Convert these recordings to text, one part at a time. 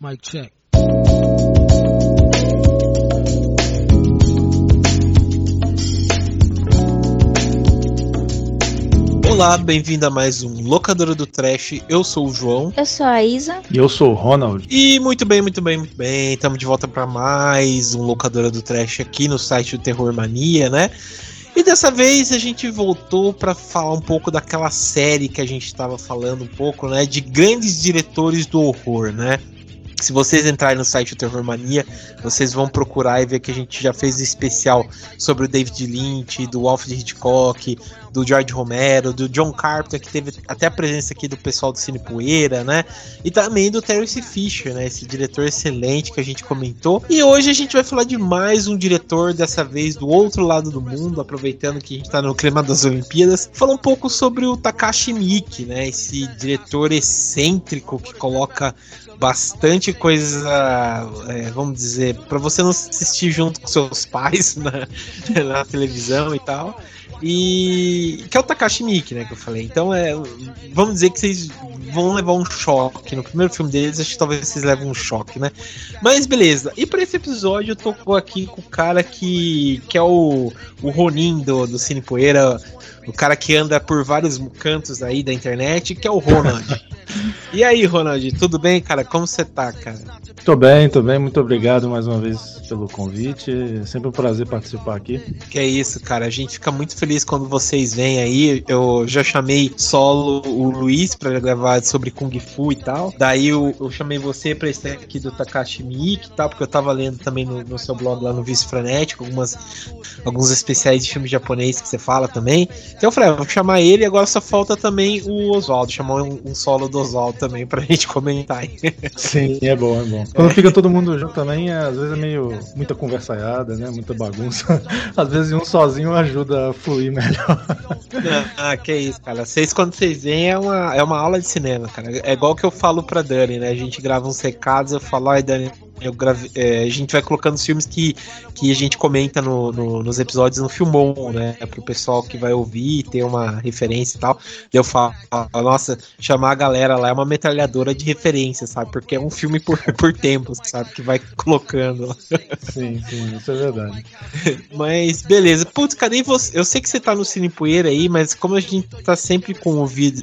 Mic check. Olá, bem-vindo a mais um Locadora do Trash. Eu sou o João. Eu sou a Isa. E eu sou o Ronald. E muito bem, muito bem, muito bem. Estamos de volta para mais um Locadora do Trash aqui no site do Terror Mania, né? E dessa vez a gente voltou para falar um pouco daquela série que a gente estava falando um pouco, né? De grandes diretores do horror, né? Se vocês entrarem no site do Terror Mania, vocês vão procurar e ver que a gente já fez um especial sobre o David Lynch, do Alfred Hitchcock, do George Romero, do John Carpenter, que teve até a presença aqui do pessoal do Cine Poeira, né? E também do Terence Fisher, né? Esse diretor excelente que a gente comentou. E hoje a gente vai falar de mais um diretor, dessa vez do outro lado do mundo, aproveitando que a gente tá no clima das Olimpíadas, falar um pouco sobre o Takashi Miike, né? Esse diretor excêntrico que coloca bastante coisa, é, vamos dizer, para você não assistir junto com seus pais na, na televisão e tal. E que é o Takashi Miike, né, que eu falei. Então é, vamos dizer que vocês vão levar um choque no primeiro filme deles, acho que talvez vocês levem um choque, né? Mas beleza. E para esse episódio eu tô aqui com o cara que que é o o Ronin do, do Cine Poeira, o cara que anda por vários cantos aí da internet, que é o Ronald. e aí, Ronald, tudo bem, cara? Como você tá, cara? Tô bem, tô bem. Muito obrigado mais uma vez pelo convite. É sempre um prazer participar aqui. Que é isso, cara. A gente fica muito feliz quando vocês vêm aí. Eu já chamei solo o Luiz para gravar sobre Kung Fu e tal. Daí eu, eu chamei você para esse aqui do Takashi Miike e tal, porque eu tava lendo também no, no seu blog lá no Vice Frenético algumas, alguns especiais de filme japonês que você fala também. Então eu falei, ah, vou chamar ele e agora só falta também o Oswaldo. Chamar um, um, solo do Oswaldo também pra gente comentar aí. Sim, é bom, é bom. Quando é. fica todo mundo junto também, às vezes é meio muita conversaiada, né? Muita bagunça. Às vezes um sozinho ajuda a fluir melhor. Ah, que isso, cara. Vocês, quando vocês vêm, é uma, é uma aula de cinema, cara. É igual que eu falo pra Dani, né? A gente grava uns recados, eu falo, ai, Dani, eu grave, é, a gente vai colocando os filmes que, que a gente comenta no, no, nos episódios no Filmon, né? Pro pessoal que vai ouvir, ter uma referência e tal. Eu falo, nossa, chamar a galera lá é uma metralhadora de referência, sabe? Porque é um filme por, por tempo, sabe? Que vai colocando. Sim, sim, isso é verdade. mas, beleza. Putz, cadê você? Eu sei que você tá no Cine Poeira aí, mas como a gente tá sempre com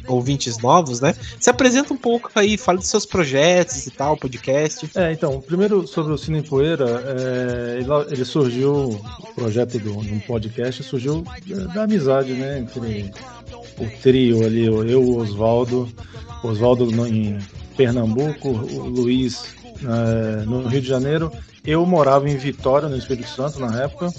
ouvintes novos, né? Se apresenta um pouco aí, fala dos seus projetos e tal, podcast. É, então, primeiro primeiro sobre o Cine Poeira, é, ele, ele, surgiu, o projeto do, um podcast surgiu da amizade, né, entre o trio ali, eu, o Oswaldo, Oswaldo em Pernambuco, o Luiz é, no Rio de Janeiro, eu morava em Vitória, no Espírito Santo, na época,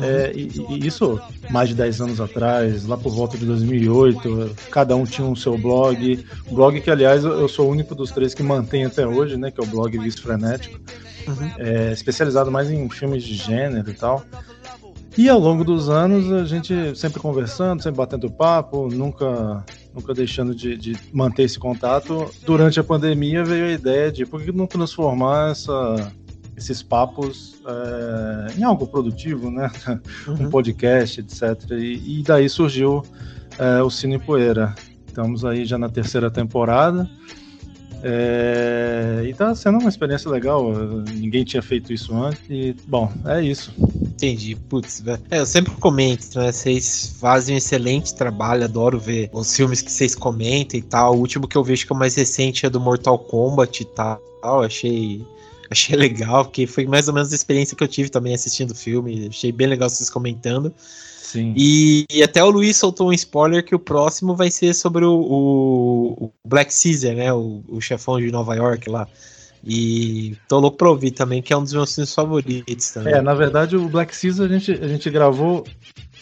é, e, e, isso mais de 10 anos atrás, lá por volta de 2008, cada um tinha um seu blog. Blog que, aliás, eu sou o único dos três que mantém até hoje, né? Que é o blog Visto Frenético. Uhum. É, especializado mais em filmes de gênero e tal. E ao longo dos anos, a gente sempre conversando, sempre batendo papo, nunca, nunca deixando de, de manter esse contato. Durante a pandemia veio a ideia de por que não transformar essa, esses papos é, em algo produtivo, né? Uhum. Um podcast, etc. E, e daí surgiu é, o Cine Poeira. Estamos aí já na terceira temporada. É, e tá sendo uma experiência legal. Ninguém tinha feito isso antes. E, bom, é isso. Entendi. Putz, é, eu sempre comento, né? Vocês fazem um excelente trabalho, adoro ver os filmes que vocês comentam e tal. O último que eu vejo que é o mais recente é do Mortal Kombat e tal. Achei Achei legal, porque foi mais ou menos a experiência que eu tive também assistindo o filme. Achei bem legal vocês comentando. Sim. E, e, até o Luiz soltou um spoiler que o próximo vai ser sobre o, o, o Black Caesar, né? O, o, chefão de Nova York lá. E tô louco pra ouvir também, que é um dos meus filmes favoritos também. É, na verdade, o Black Caesar a gente, a gente gravou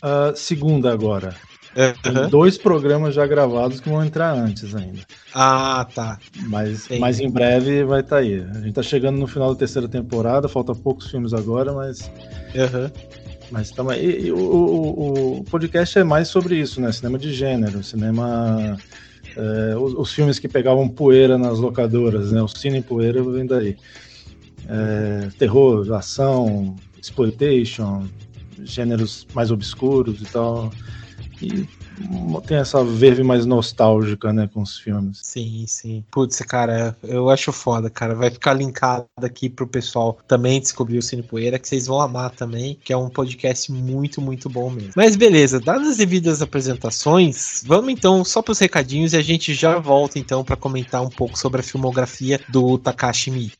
a uh, segunda agora. Uhum. dois programas já gravados que vão entrar antes ainda. Ah, tá. Mas, mas em breve vai estar tá aí. A gente tá chegando no final da terceira temporada, falta poucos filmes agora, mas. Uhum. Mas também. E, e, o, o, o, podcast é mais sobre isso, né? Cinema de gênero, cinema. É, os, os, filmes que pegavam poeira nas locadoras, né? O cine poeira vem daí. É, terror, ação, exploitation, gêneros mais obscuros e tal. E tem essa verve mais nostálgica, né, com os filmes. Sim, sim. Putz, cara, eu acho foda, cara. Vai ficar linkado aqui pro pessoal também descobrir o Cine Poeira, que vocês vão amar também, que é um podcast muito, muito bom mesmo. Mas beleza, dadas as devidas apresentações, vamos então só pros recadinhos e a gente já volta então para comentar um pouco sobre a filmografia do Takashi Miike.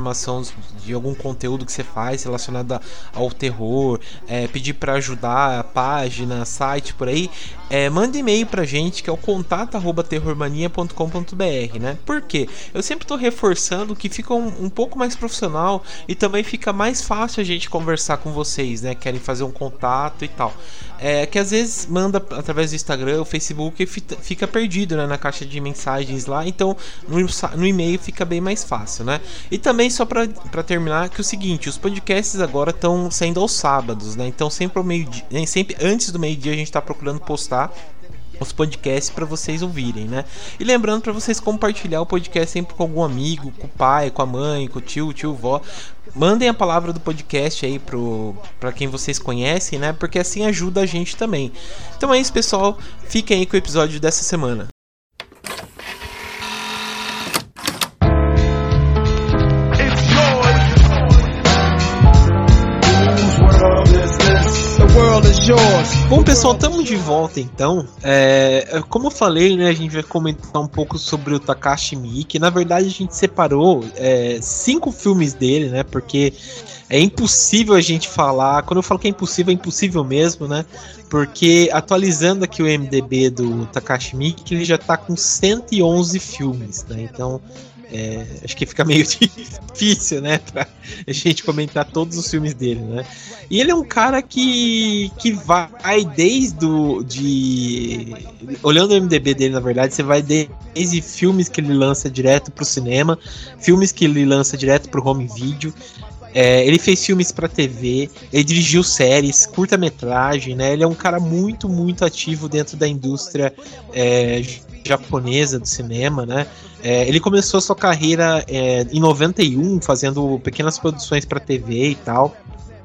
de algum conteúdo que você faz relacionado ao terror, é, pedir para ajudar a página, site por aí, é, manda e-mail pra gente que é o contato@terrormania.com.br, né? Por quê? Eu sempre estou reforçando que fica um, um pouco mais profissional e também fica mais fácil a gente conversar com vocês, né? Querem fazer um contato e tal. É que às vezes manda através do Instagram, o Facebook fica perdido né, na caixa de mensagens lá. Então no, no e-mail fica bem mais fácil, né? E também só para terminar que é o seguinte, os podcasts agora estão saindo aos sábados, né? Então sempre ao meio dia, sempre antes do meio dia a gente está procurando postar os podcasts para vocês ouvirem, né? E lembrando para vocês compartilhar o podcast sempre com algum amigo, com o pai, com a mãe, com o tio, tio, vó. Mandem a palavra do podcast aí pro para quem vocês conhecem, né? Porque assim ajuda a gente também. Então é isso, pessoal. Fiquem aí com o episódio dessa semana. Bom, pessoal, estamos de volta então. É, como eu falei, né, a gente vai comentar um pouco sobre o Takashi Miike. Na verdade, a gente separou é, cinco filmes dele, né? Porque é impossível a gente falar. Quando eu falo que é impossível, é impossível mesmo, né? Porque atualizando aqui o MDB do Takashi Miike, ele já está com 111 filmes, né? Então é, acho que fica meio difícil, né, pra gente comentar todos os filmes dele, né? E ele é um cara que, que vai desde o, de olhando o MDB dele, na verdade, você vai desde filmes que ele lança direto pro cinema, filmes que ele lança direto pro home video, é, ele fez filmes para TV, ele dirigiu séries, curta-metragem, né? Ele é um cara muito, muito ativo dentro da indústria é, japonesa do cinema, né? É, ele começou sua carreira é, em 91, fazendo pequenas produções para TV e tal.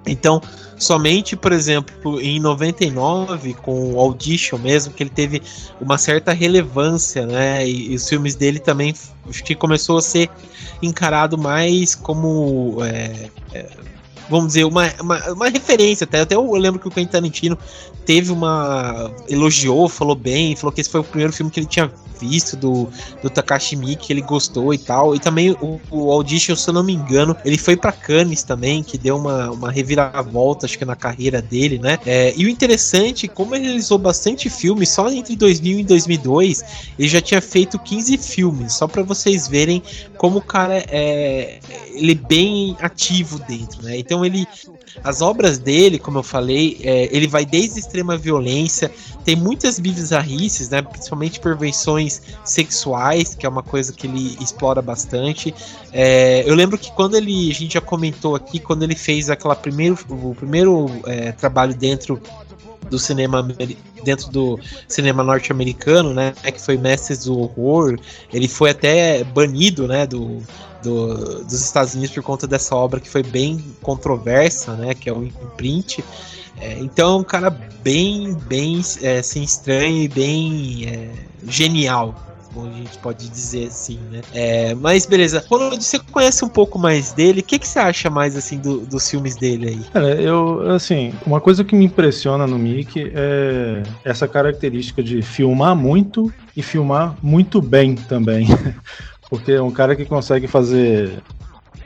Então, somente, por exemplo, em 99, com o Audition mesmo, que ele teve uma certa relevância, né? E, e os filmes dele também acho que começou a ser encarado mais como é, é, vamos dizer, uma, uma, uma referência. Até, até eu lembro que o Quentin Tarantino teve uma. elogiou, falou bem, falou que esse foi o primeiro filme que ele tinha visto do, do Takashi Miike, ele gostou e tal. E também o, o Audition, se eu não me engano, ele foi para Cannes também, que deu uma, uma reviravolta, acho que na carreira dele, né? É, e o interessante, como ele realizou bastante filmes, só entre 2000 e 2002, ele já tinha feito 15 filmes, só para vocês verem como o cara é ele é bem ativo dentro, né? Então ele as obras dele, como eu falei, é, ele vai desde extrema violência, tem muitas bizarrices, né? Principalmente perversões sexuais, que é uma coisa que ele explora bastante. É, eu lembro que quando ele, a gente já comentou aqui, quando ele fez aquela primeiro, o primeiro é, trabalho dentro do cinema dentro do cinema norte-americano, né, que foi Mestres do Horror, ele foi até banido, né, do, do, dos Estados Unidos por conta dessa obra que foi bem controversa, né, que é o Imprint. É, então é um cara bem, bem é, assim, estranho e bem é, genial, como a gente pode dizer assim, né? É, mas beleza. Ronald, você conhece um pouco mais dele? O que, que você acha mais assim do, dos filmes dele aí? Cara, eu assim, uma coisa que me impressiona no Mickey é essa característica de filmar muito e filmar muito bem também. Porque é um cara que consegue fazer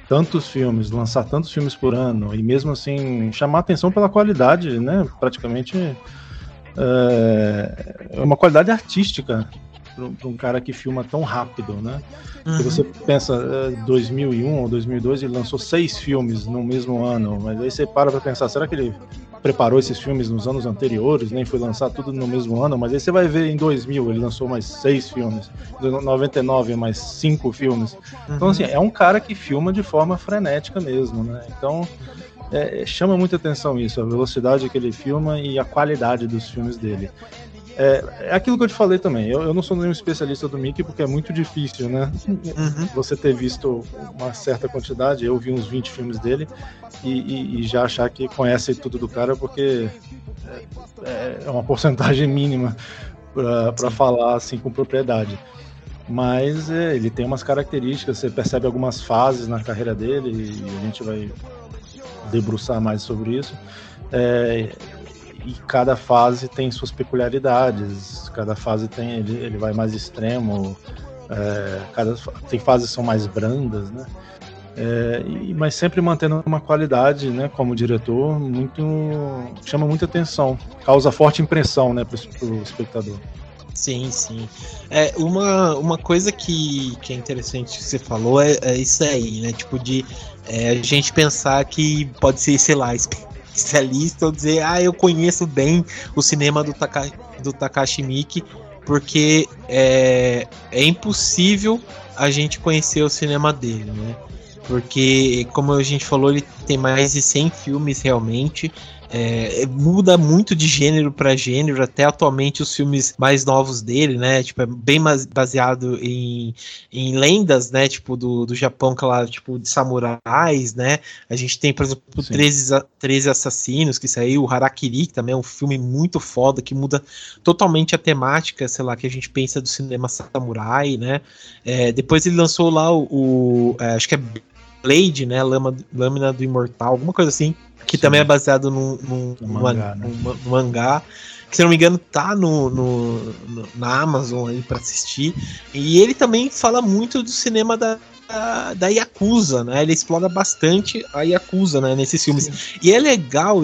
tantos filmes, lançar tantos filmes por ano e mesmo assim chamar atenção pela qualidade, né? Praticamente é, é uma qualidade artística para um cara que filma tão rápido, né? Uhum. Se você pensa 2001 é, ou 2002, ele lançou seis filmes no mesmo ano, mas aí você para para pensar, será que ele preparou esses filmes nos anos anteriores, nem foi lançar tudo no mesmo ano? Mas aí você vai ver em 2000, ele lançou mais seis filmes, em 99 mais cinco filmes. Então, uhum. Assim, é um cara que filma de forma frenética mesmo, né? Então é, chama muita atenção isso, a velocidade que ele filma e a qualidade dos filmes dele. É, é aquilo que eu te falei também. Eu, eu não sou nenhum especialista do Mickey porque é muito difícil, né? Uhum. Você ter visto uma certa quantidade, eu vi uns 20 filmes dele e, e, e já achar que conhece tudo do cara porque é, é uma porcentagem mínima para falar assim com propriedade. Mas é, ele tem umas características, você percebe algumas fases na carreira dele e a gente vai debruçar mais sobre isso. É, e cada fase tem suas peculiaridades, cada fase tem ele, ele vai mais extremo, é, cada, tem fases que são mais brandas, né? É, e, mas sempre mantendo uma qualidade, né, como diretor, muito chama muita atenção, causa forte impressão, né, para o espectador. Sim, sim. É, uma, uma coisa que, que é interessante que você falou é, é isso aí, né? Tipo, de é, a gente pensar que pode ser, sei lá, especialista ou dizer, ah, eu conheço bem o cinema do, Taka, do Takashi Miike, porque é, é impossível a gente conhecer o cinema dele, né? Porque, como a gente falou, ele tem mais de 100 filmes realmente. É, muda muito de gênero para gênero, até atualmente os filmes mais novos dele, né? Tipo, é bem baseado em, em lendas, né? Tipo, do, do Japão, aquela, tipo, de samurais, né? A gente tem, por exemplo, 13, 13 Assassinos, que saiu, o Harakiri, que também é um filme muito foda, que muda totalmente a temática, sei lá, que a gente pensa do cinema samurai, né? É, depois ele lançou lá o, o é, acho que é Blade, né? Lama, Lâmina do Imortal, alguma coisa assim que Sim. também é baseado num, num, no mangá, né? num, mangá, que se não me engano tá no, no, no na Amazon aí para assistir. E ele também fala muito do cinema da, da, da Yakuza, né? Ele explora bastante a Yakuza, né, nesses filmes. Sim. E é legal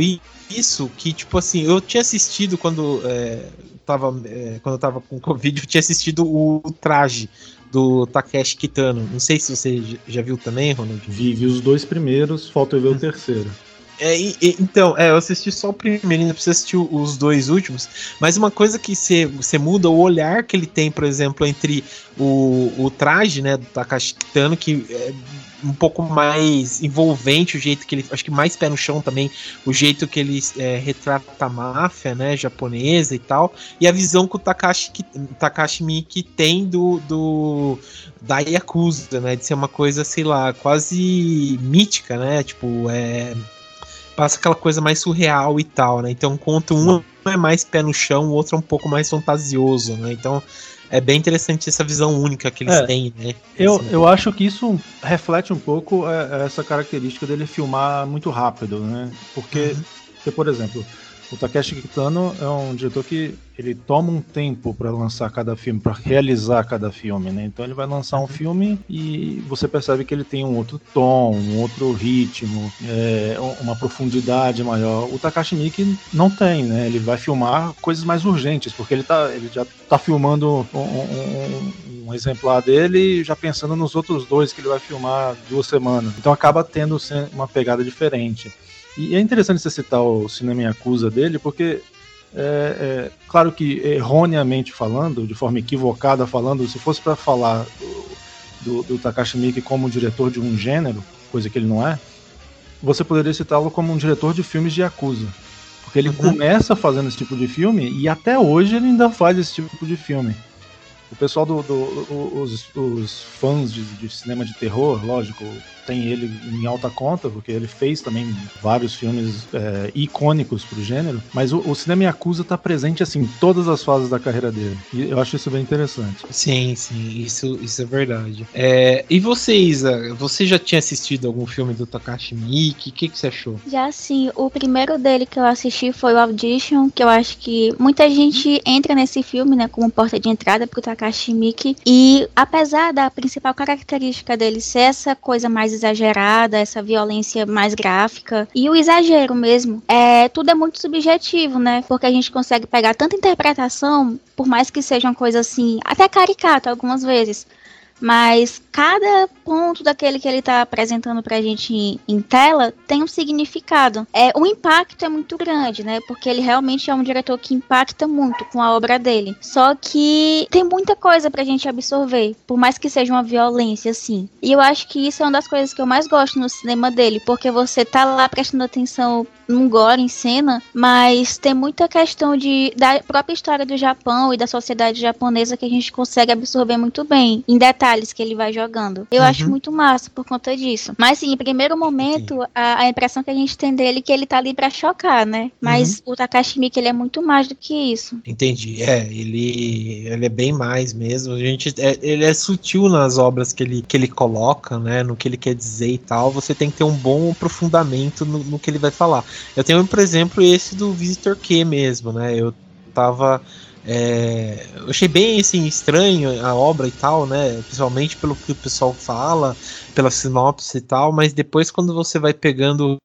isso que, tipo assim, eu tinha assistido quando é, tava, é, quando eu tava com Covid, eu tinha assistido o, o traje do Takeshi Kitano. Não sei se você já viu também, Ronald. Vi, vi os dois primeiros, falta eu ver o terceiro. É, e, então, é, eu assisti só o primeiro, ainda preciso assistir os dois últimos. Mas uma coisa que você muda o olhar que ele tem, por exemplo, entre o, o traje, né, do Takashi Kitano, que é um pouco mais envolvente, o jeito que ele. Acho que mais pé no chão também, o jeito que ele é, retrata a máfia, né, japonesa e tal. E a visão que o Takashi, Takashi Miki tem do, do. da Yakuza, né, de ser uma coisa, sei lá, quase mítica, né, tipo, é passa aquela coisa mais surreal e tal, né? Então, enquanto um é mais pé no chão, o outro é um pouco mais fantasioso, né? Então, é bem interessante essa visão única que eles é, têm, né? Eu, eu acho que isso reflete um pouco é, essa característica dele filmar muito rápido, né? Porque, uhum. porque por exemplo, O Takeshi Kitano é um diretor que ele toma um tempo para lançar cada filme, para realizar cada filme, né? Então ele vai lançar um filme e você percebe que ele tem um outro tom, um outro ritmo, é, uma profundidade maior. O Takashi Miike não tem, né? Ele vai filmar coisas mais urgentes, porque ele, tá, ele já está filmando um, um, um, exemplar dele já pensando nos outros dois que ele vai filmar duas semanas. Então acaba tendo uma pegada diferente. E é interessante você citar o Cinema Yakuza dele, porque é, é, claro que erroneamente falando, de forma equivocada falando, se fosse para falar do, do, Takashi Miike como diretor de um gênero, coisa que ele não é, você poderia citá-lo como um diretor de filmes de Yakuza. Porque ele uhum. começa fazendo esse tipo de filme e até hoje ele ainda faz esse tipo de filme. O pessoal do. do os, os fãs de, de cinema de terror, lógico, tem ele em alta conta, porque ele fez também vários filmes é, icônicos pro gênero, mas o, o cinema Yakuza tá presente assim em todas as fases da carreira dele. E eu acho isso bem interessante. Sim, sim, isso, isso é verdade. É, e você, Isa, você já tinha assistido algum filme do Takashi Miike? O que, que você achou? Já sim, o primeiro dele que eu assisti foi o Audition, que eu acho que muita gente entra nesse filme, né, como porta de entrada pro Takashi Miike, e apesar da principal característica dele ser essa coisa mais exagerada, essa violência mais gráfica e o exagero mesmo. É, tudo é muito subjetivo, né? Porque a gente consegue pegar tanta interpretação, por mais que seja uma coisa assim, até caricata algumas vezes mas cada ponto daquele que ele está apresentando para a gente em, tela tem um significado. É, o impacto é muito grande, né? Porque ele realmente é um diretor que impacta muito com a obra dele. Só que tem muita coisa para a gente absorver, por mais que seja uma violência, assim. E eu acho que isso é uma das coisas que eu mais gosto no cinema dele, porque você tá lá prestando atenção num gore em cena, mas tem muita questão de da própria história do Japão e da sociedade japonesa que a gente consegue absorver muito bem, em detalhes que ele vai jogando. Eu uhum. acho muito massa por conta disso. Mas sim, em primeiro momento, a, a, impressão que a gente tem dele é que ele tá ali para chocar, né? Mas uhum. o Takashi Miike, ele é muito mais do que isso. Entendi. É, ele, ele é bem mais mesmo. A gente, é, ele é sutil nas obras que ele, que ele coloca, né? No que ele quer dizer e tal. Você tem que ter um bom aprofundamento no, no que ele vai falar. Eu tenho, por exemplo, esse do Visitor Q mesmo, né? Eu tava. É, eu achei bem assim, estranho a obra e tal, né? Principalmente pelo que o pessoal fala, pela sinopse e tal, mas depois quando você vai pegando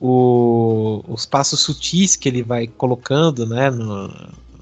o, os passos sutis que ele vai colocando, né? No,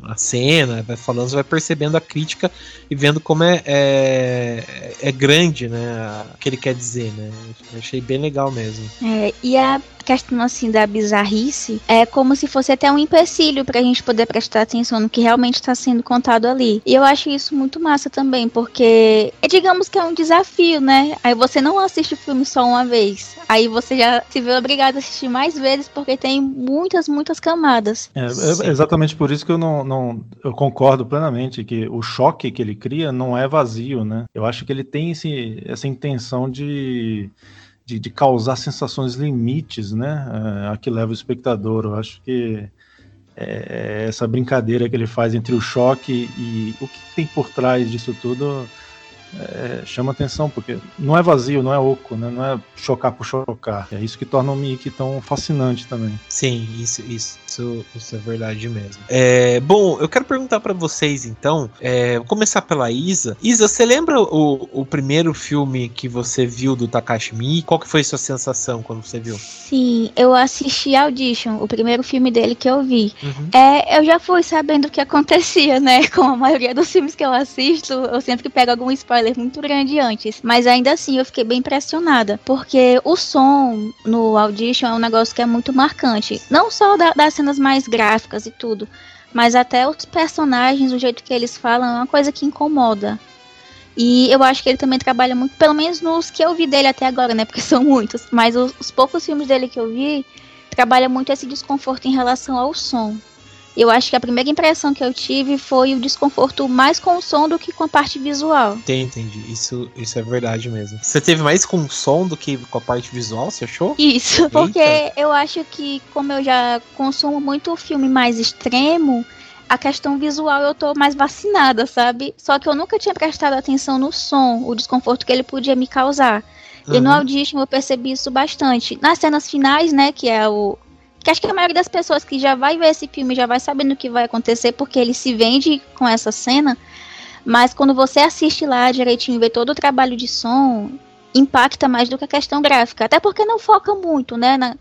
a cena, vai falando, você vai percebendo a crítica e vendo como é, é, é grande, né? O que ele quer dizer, né? Eu achei bem legal mesmo. É, e a questão assim da bizarrice é como se fosse até um empecilho pra gente poder prestar atenção no que realmente está sendo contado ali. E eu acho isso muito massa também, porque digamos que é um desafio, né? Aí você não assiste o filme só uma vez. Aí você já se vê obrigado a assistir mais vezes porque tem muitas, muitas camadas. É, é exatamente por isso que eu não, não eu concordo plenamente que o choque que ele cria não é vazio, né? Eu acho que ele tem esse, essa intenção de de, de causar sensações limites, né? É, a que leva o espectador. Eu acho que é, essa brincadeira que ele faz entre o choque e o que tem por trás disso tudo é, chama atenção, porque não é vazio, não é oco, né? não é chocar por chocar. É isso que torna o Mickey tão fascinante também. Sim, isso, isso, isso, isso é verdade mesmo. É, bom, eu quero perguntar para vocês então, é, vou começar pela Isa. Isa, você lembra o, o primeiro filme que você viu do Takashi Miike? Qual que foi a sua sensação quando você viu? Sim, eu assisti Audition, o primeiro filme dele que eu vi. Uhum. É, eu já fui sabendo o que acontecia, né? Com a maioria dos filmes que eu assisto, eu sempre pego algum spoiler spoiler muito grande antes, mas ainda assim eu fiquei bem impressionada, porque o som no Audition é um negócio que é muito marcante, não só da, das cenas mais gráficas e tudo, mas até os personagens, o jeito que eles falam, é uma coisa que incomoda. E eu acho que ele também trabalha muito, pelo menos nos que eu vi dele até agora, né? Porque são muitos. Mas os, os poucos filmes dele que eu vi, trabalha muito esse desconforto em relação ao som. Eu acho que a primeira impressão que eu tive foi o desconforto mais com o som do que com a parte visual. Entendi, entendi. Isso, isso é verdade mesmo. Você teve mais com o som do que com a parte visual, você achou? Isso, Eita. porque eu acho que, como eu já consumo muito filme mais extremo, a questão visual eu tô mais vacinada, sabe? Só que eu nunca tinha prestado atenção no som, o desconforto que ele podia me causar. Uhum. E no uhum. Audition eu percebi isso bastante. Nas cenas finais, né, que é o acho que a maioria das pessoas que já vai ver esse filme já vai sabendo o que vai acontecer, porque ele se vende com essa cena. Mas quando você assiste lá direitinho e vê todo o trabalho de som, impacta mais do que a questão gráfica. Até porque não foca muito, né? Na,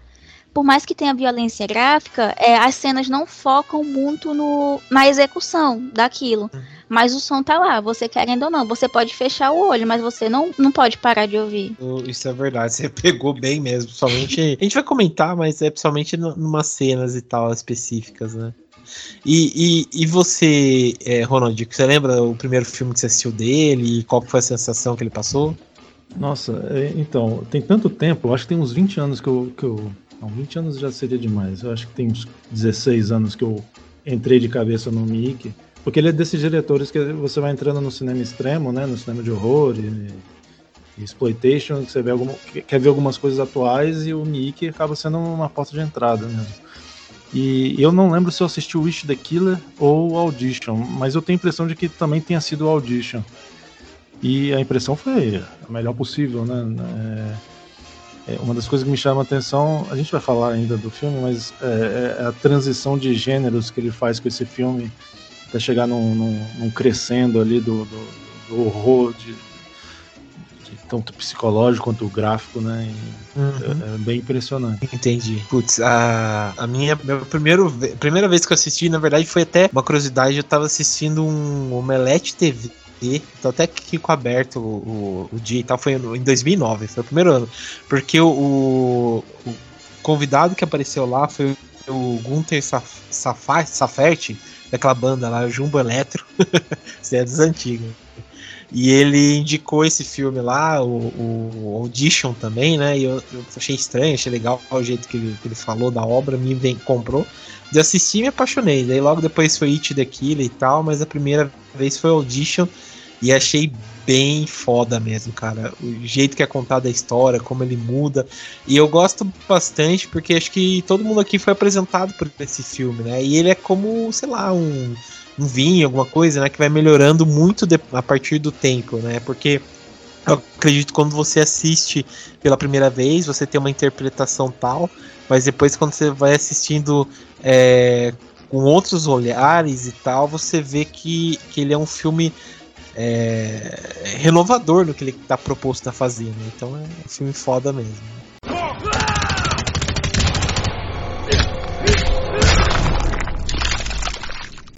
por mais que tenha violência gráfica, é, as cenas não focam muito no, na execução daquilo. Uhum. Mas o som tá lá, você querendo ou não. Você pode fechar o olho, mas você não, não pode parar de ouvir. Isso é verdade, você pegou bem mesmo. Somente. a gente vai comentar, mas é principalmente numas cenas e tal específicas, né? E, e, e você, é, Ronald, você lembra o primeiro filme que você assistiu dele? E qual foi a sensação que ele passou? Nossa, é, então, tem tanto tempo, eu acho que tem uns 20 anos que eu, que eu não, 20 anos já seria demais. Eu acho que tem uns 16 anos que eu entrei de cabeça no Mickey. Porque ele é desses diretores que você vai entrando no cinema extremo, né? No cinema de horror e, e exploitation, que você vê alguma, quer ver algumas coisas atuais e o Mickey acaba sendo uma porta de entrada mesmo. E eu não lembro se eu assisti Wish the Killer ou Audition, mas eu tenho a impressão de que também tenha sido Audition. E a impressão foi a melhor possível, né? É é, uma das coisas que me chama a atenção, a gente vai falar ainda do filme, mas é, é, a transição de gêneros que ele faz com esse filme até chegar num, num, num crescendo ali do, do, do horror, de, tanto psicológico quanto gráfico, né? Uhum. É, é, bem impressionante. Entendi. Putz, a, a minha, minha primeiro, primeira vez que eu assisti, na verdade, foi até uma curiosidade, eu tava assistindo um Omelete TV e tô até aqui com aberto o, o, o dia e tal, foi em 2009, foi o primeiro ano. Porque o, o, convidado que apareceu lá foi o Gunther Saf, Safert, daquela banda lá, Jumbo Eletro, isso é dos antigos. E ele indicou esse filme lá, o, o Audition também, né? E eu, eu, achei estranho, achei legal o jeito que ele, que ele falou da obra, me vem, comprou. De assistir me apaixonei. Daí logo depois foi It the Killer e tal, mas a primeira vez foi Audition e achei bem foda mesmo, cara. O jeito que é contada a história, como ele muda. E eu gosto bastante porque acho que todo mundo aqui foi apresentado por esse filme, né? E ele é como, sei lá, um, um vinho, alguma coisa, né? Que vai melhorando muito de, a partir do tempo, né? Porque eu acredito que quando você assiste pela primeira vez, você tem uma interpretação tal, mas depois quando você vai assistindo é, com outros olhares e tal, você vê que, que ele é um filme é, renovador no que ele tá proposto a fazer, né? Então é um filme foda mesmo.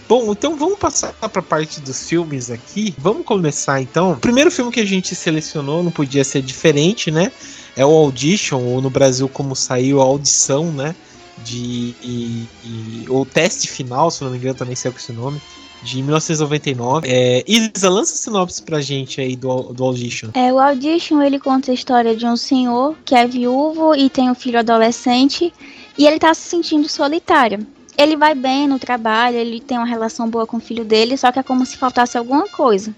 Bom, então vamos passar para a parte dos filmes aqui. Vamos começar então. O primeiro filme que a gente selecionou não podia ser diferente, né? É o Audition, ou no Brasil como saiu a audição, né? De e, e, o teste final, se não me engano, também saiu com esse nome de 1999. É, Isa, lança sinopse pra gente aí do, do Audition. É, o Audition, ele conta a história de um senhor que é viúvo e tem um filho adolescente e ele tá se sentindo solitário. Ele vai bem no trabalho, ele tem uma relação boa com o filho dele, só que é como se faltasse alguma coisa.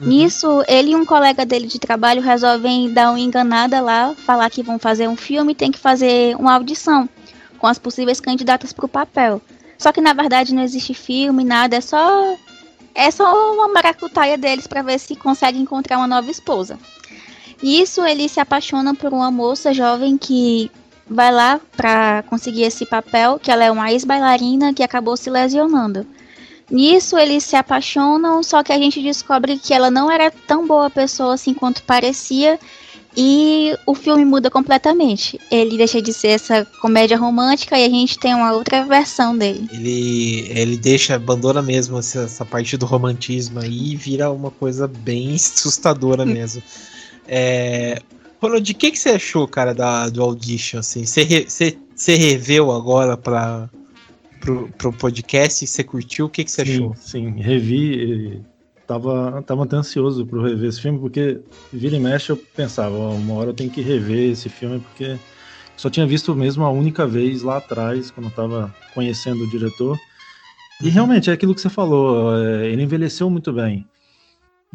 Uhum. Nisso, ele e um colega dele de trabalho resolvem dar uma enganada lá, falar que vão fazer um filme e tem que fazer uma audição com as possíveis candidatas para o papel. Só que na verdade não existe filme, nada, é só é só uma maracutaia deles para ver se consegue encontrar uma nova esposa. Nisso ele se apaixona por uma moça jovem que vai lá para conseguir esse papel, que ela é uma ex-bailarina que acabou se lesionando. Nisso eles se apaixonam, só que a gente descobre que ela não era tão boa pessoa assim quanto parecia e o filme muda completamente. Ele deixa de ser essa comédia romântica e a gente tem uma outra versão dele. Ele, ele deixa, abandona mesmo essa, essa parte do romantismo aí e vira uma coisa bem assustadora mesmo. é, Ronald, o que, que você achou, cara, da, do Audition? Assim? Você, re, você, você reveu agora para pro, pro podcast? Você curtiu? O que, que você sim, achou? Sim, revi tava, tava até ansioso para rever esse filme, porque vira e mexe eu pensava, uma hora eu tenho que rever esse filme, porque só tinha visto mesmo a única vez lá atrás, quando eu tava conhecendo o diretor. E realmente é aquilo que você falou, é, ele envelheceu muito bem.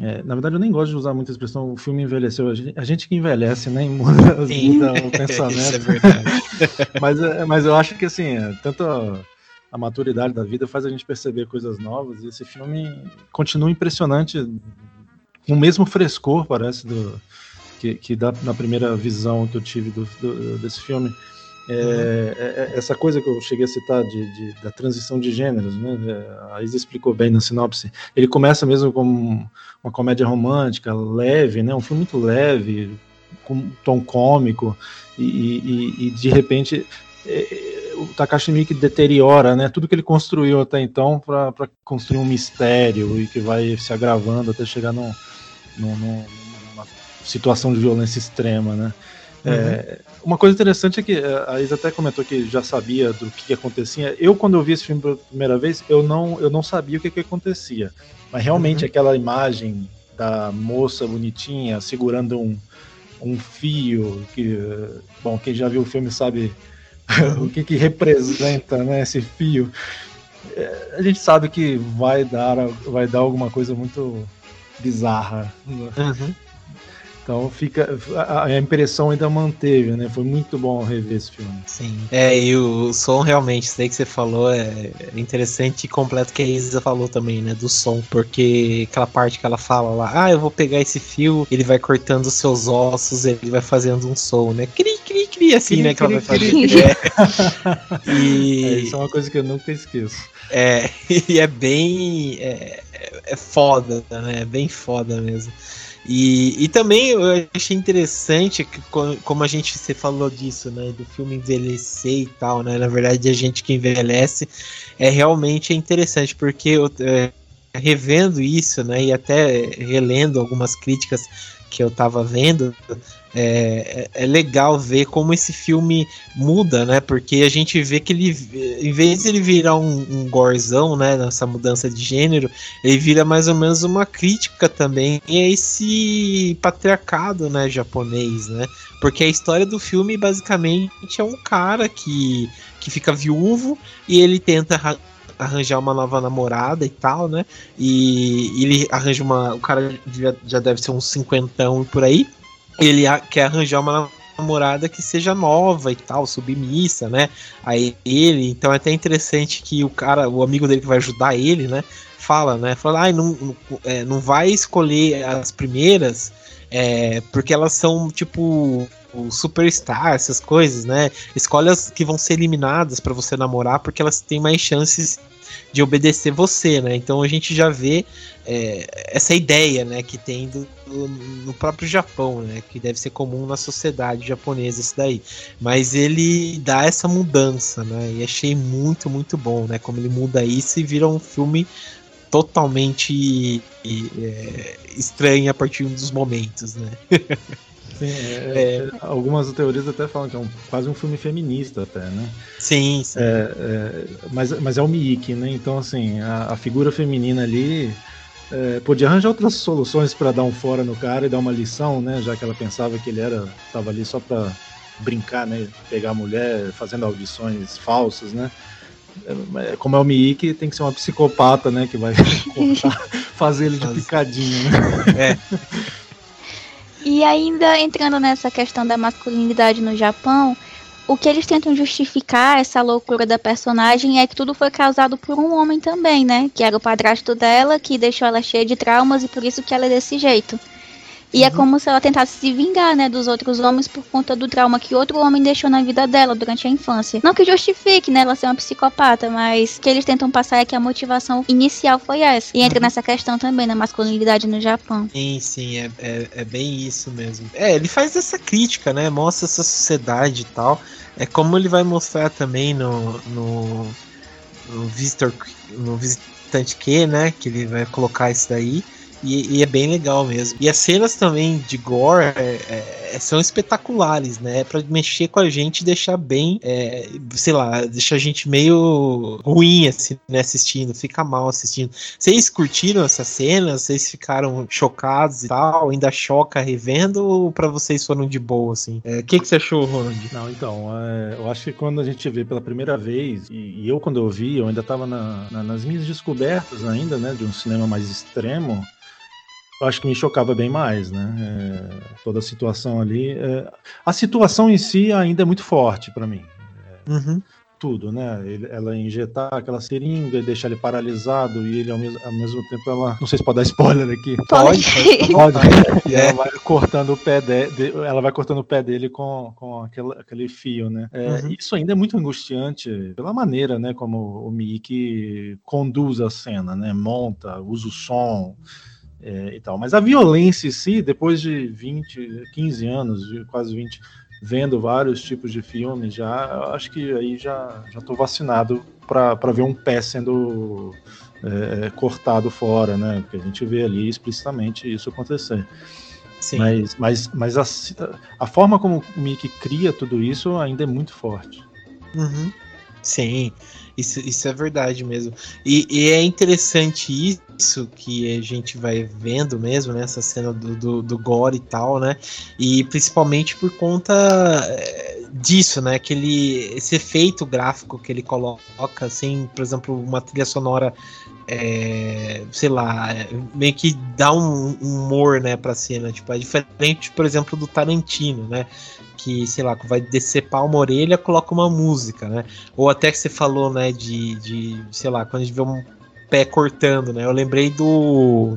É, na verdade, eu nem gosto de usar muita expressão, o filme envelheceu. A gente, a gente que envelhece, né, muda, muda o pensamento. É verdade. mas, é, mas eu acho que, assim, é, tanto a maturidade da vida faz a gente perceber coisas novas. E esse filme continua impressionante, com o mesmo frescor, parece, do, que, que dá na primeira visão que eu tive do, do, desse filme. É, é, é, essa coisa que eu cheguei a citar de, de, da transição de gêneros, né? A Isa explicou bem na sinopse. Ele começa mesmo como uma comédia romântica, leve, né? Um filme muito leve, com um tom cômico, e, e, e de repente é, o Takashi Miike deteriora né, tudo que ele construiu até então para construir um mistério e que vai se agravando até chegar num, num, numa situação de violência extrema. Né? Uhum. É, uma coisa interessante é que é, a Isa até comentou que já sabia do que, que, acontecia. Eu, quando eu vi esse filme pela primeira vez, eu não, eu não sabia o que, que acontecia. Mas realmente uhum. aquela imagem da moça bonitinha segurando um, um fio, que, bom, quem já viu o filme sabe o que, que representa né, esse fio. É, a gente sabe que vai dar, vai dar alguma coisa muito bizarra. Uhum. Então fica. A, a, impressão ainda manteve, né? Foi muito bom rever esse filme. Sim. É, e o som realmente, isso aí que você falou é interessante e completo que a Isa falou também, né? Do som. Porque aquela parte que ela fala lá, ah, eu vou pegar esse fio, ele vai cortando os seus ossos, ele vai fazendo um som, né? Cri, cri, cri, assim, cri, né? Que cri, ela vai fazer. É. e... É, isso é uma coisa que eu nunca esqueço. É, e é bem. É, é foda, né? É bem foda mesmo. E, e também eu achei interessante que, como a gente você falou disso, né, do filme envelhecer e tal, né, na verdade a gente que envelhece é realmente interessante porque eu, é, revendo isso, né, e até relendo algumas críticas que eu tava vendo, é, é, é, legal ver como esse filme muda, né? Porque a gente vê que ele, em vez de ele virar um, um gorzão, né? Nessa mudança de gênero, ele vira mais ou menos uma crítica também a esse patriarcado, né? Japonês, né? Porque a história do filme basicamente é um cara que, que fica viúvo e ele tenta arranjar uma nova namorada e tal, né? E ele arranja uma. O cara já, já deve ser uns cinquentão e por aí ele quer arranjar uma namorada que seja nova e tal, submissa, né? Aí ele, então é até interessante que o cara, o amigo dele que vai ajudar ele, né? Fala, né? Fala, ah, não, não, é, não vai escolher as primeiras, é, porque elas são tipo superstar, essas coisas, né? Escolhe as que vão ser eliminadas para você namorar, porque elas têm mais chances de obedecer você, né? Então a gente já vê é, essa ideia, né, que tem do, do, no próprio Japão, né, que deve ser comum na sociedade japonesa isso daí. Mas ele dá essa mudança, né? E achei muito, muito bom, né? Como ele muda isso e vira um filme totalmente é, estranho a partir dos momentos, né? Sim, é, é, é, algumas teorias até falam que é um, quase um filme feminista até, né? Sim, sim. É, é, mas, mas é o Miike, né? Então, assim, a, a figura feminina ali é, podia arranjar outras soluções para dar um fora no cara e dar uma lição, né? Já que ela pensava que ele era tava ali só para brincar, né? Pegar a mulher fazendo audições falsas, né? Como é o Miike, tem que ser uma psicopata, né? Que vai fazer ele de picadinho, né? É. E ainda entrando nessa questão da masculinidade no Japão, o que eles tentam justificar essa loucura da personagem é que tudo foi causado por um homem também, né? Que era o padrasto dela, que deixou ela cheia de traumas e por isso que ela é desse jeito. E é uhum. é como se ela tentasse se vingar, né, dos outros homens por conta do trauma que outro homem deixou na vida dela durante a infância. Não que justifique, né, ela ser uma psicopata, mas que eles tentam passar é que a motivação inicial foi essa. E entra uhum. nessa questão também da masculinidade no Japão. Sim, sim, é, é, é, bem isso mesmo. É, ele faz essa crítica, né, mostra essa sociedade e tal. É como ele vai mostrar também no, no, no Visitor, no Visitante Q, né, que ele vai colocar isso daí. E, e, é bem legal mesmo. E as cenas também de gore é, é, são espetaculares, né? É pra mexer com a gente e deixar bem, é, sei lá, deixar a gente meio ruim assim, né? Assistindo, fica mal assistindo. Vocês curtiram essas cenas? Vocês ficaram chocados e tal? Ainda choca revendo ou pra vocês foram de boa, assim? É, o que, que você achou, Ronald? Não, então, é, eu acho que quando a gente vê pela primeira vez, e, e eu quando eu vi, eu ainda tava na, na, nas minhas descobertas ainda, né? De um cinema mais extremo eu acho que me chocava bem mais, né? É, toda a situação ali. É, a situação em si ainda é muito forte para mim. É, uhum. tudo, né? Ele, ela injetar aquela seringa e deixar ele paralisado e ele ao mesmo, ao mesmo tempo ela. Não sei se pode dar spoiler aqui. Pode. Pode. E ela vai cortando o pé dele, ela vai cortando o pé dele com, com aquele, aquele fio, né? É, uhum. Isso ainda é muito angustiante pela maneira, né? Como o Mickey conduz a cena, né? Monta, usa o som. É, e tal. Mas a violência em si, depois de 20, 15 anos, quase 20, vendo vários tipos de filmes, já acho que aí já já estou vacinado para ver um pé sendo é, cortado fora, né? Porque a gente vê ali explicitamente isso acontecer. Sim. Mas, mas, mas a, a forma como o Mickey cria tudo isso ainda é muito forte. Uhum. Sim, isso, isso é verdade mesmo. E, e, é interessante isso que a gente vai vendo mesmo, né? Essa cena do, do, do gore e tal, né? E principalmente por conta eh, disso, né? Que ele, esse efeito gráfico que ele coloca, assim, por exemplo, uma trilha sonora é, sei lá, meio que dá um, humor, né, pra cena. Tipo, é diferente, por exemplo, do Tarantino, né? Que, sei lá, vai decepar uma orelha, coloca uma música, né? Ou até que você falou, né, de, de sei lá, quando a gente vê um pé cortando, né? Eu lembrei do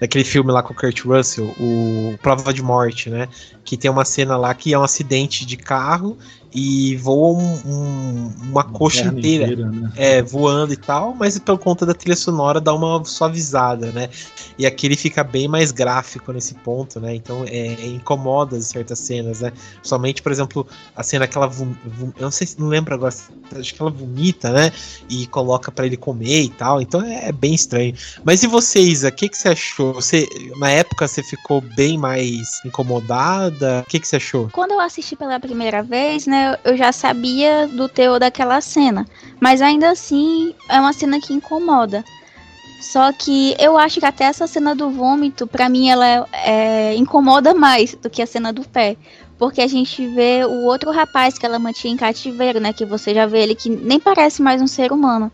daquele filme lá com o Kurt Russell, o Prova de Morte, né? Que tem uma cena lá que é um acidente de carro e voa um, um, uma, coxa inteira, inteira né? é, voando e tal, mas por conta da trilha sonora dá uma suavizada, né? E aqui ele fica bem mais gráfico nesse ponto, né? Então é, incomoda certas cenas, né? Somente, por exemplo, a cena que ela vom, vom, eu não sei se não lembro agora, acho que ela vomita, né? E coloca para ele comer e tal. Então é, é, bem estranho. Mas e você, Isa, o que, que você achou? Você, na época você ficou bem mais O que, que você achou? Quando eu assisti pela primeira vez, né? eu já sabia do teor daquela cena. Mas ainda assim, é uma cena que incomoda. Só que eu acho que até essa cena do vômito, para mim, ela é, incomoda mais do que a cena do pé. Porque a gente vê o outro rapaz que ela mantinha em cativeiro, né? Que você já vê ele que nem parece mais um ser humano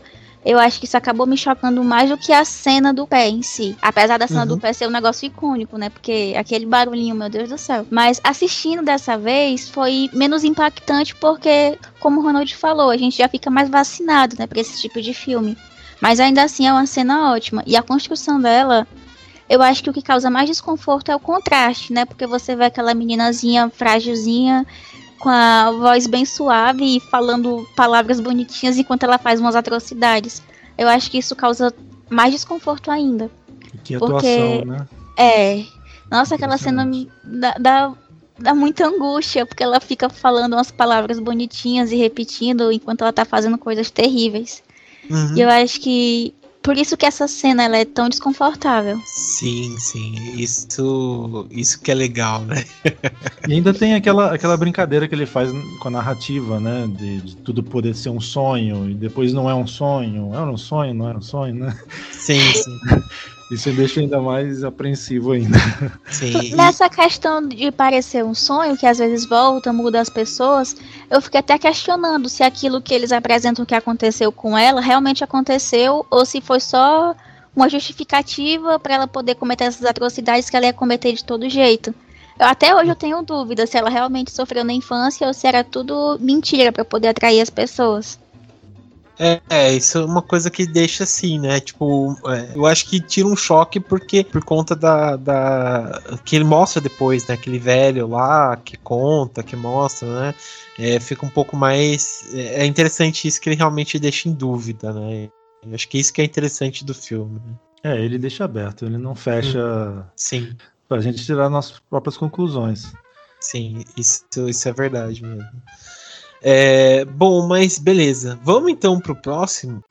eu acho que isso acabou me chocando mais do que a cena do pé em si. Apesar da cena uhum. do pé ser um negócio icônico, né? Porque aquele barulhinho, meu Deus do céu. Mas assistindo dessa vez foi menos impactante porque, como o Ronald falou, a gente já fica mais vacinado, né, pra esse tipo de filme. Mas ainda assim é uma cena ótima. E a construção dela eu acho que o que causa mais desconforto é o contraste, né? Porque você vê aquela meninazinha frágilzinha com a voz bem suave e falando palavras bonitinhas enquanto ela faz umas atrocidades. Eu acho que isso causa mais desconforto ainda. Que atuação, porque, né? É. Nossa, aquela cena dá, dá, dá muita angústia, porque ela fica falando umas palavras bonitinhas e repetindo enquanto ela tá fazendo coisas terríveis. Uhum. E eu acho que por isso que essa cena ela é tão desconfortável. Sim, sim. Isso, isso que é legal, né? e ainda tem aquela, aquela brincadeira que ele faz com a narrativa, né? De, de, tudo poder ser um sonho e depois não é um sonho. Era um sonho, não era um sonho, né? Sim, sim. Isso deixa ainda mais apreensivo ainda. Sim. Nessa questão de parecer um sonho, que às vezes volta, muda as pessoas, eu fiquei até questionando se aquilo que eles apresentam que aconteceu com ela realmente aconteceu ou se foi só uma justificativa para ela poder cometer essas atrocidades que ela ia cometer de todo jeito. Eu, até hoje eu tenho dúvida se ela realmente sofreu na infância ou se era tudo mentira para poder atrair as pessoas. É, é, isso é uma coisa que deixa assim, né? Tipo, é, eu acho que tira um choque porque por conta da, da. que ele mostra depois, né? Aquele velho lá que conta, que mostra, né? É, fica um pouco mais. É, é interessante isso que ele realmente deixa em dúvida, né? Eu acho que isso que é interessante do filme. Né? É, ele deixa aberto, ele não fecha. Sim. Pra gente tirar nossas próprias conclusões. Sim, isso, isso é verdade mesmo. É, bom, mas beleza. Vamos então pro próximo.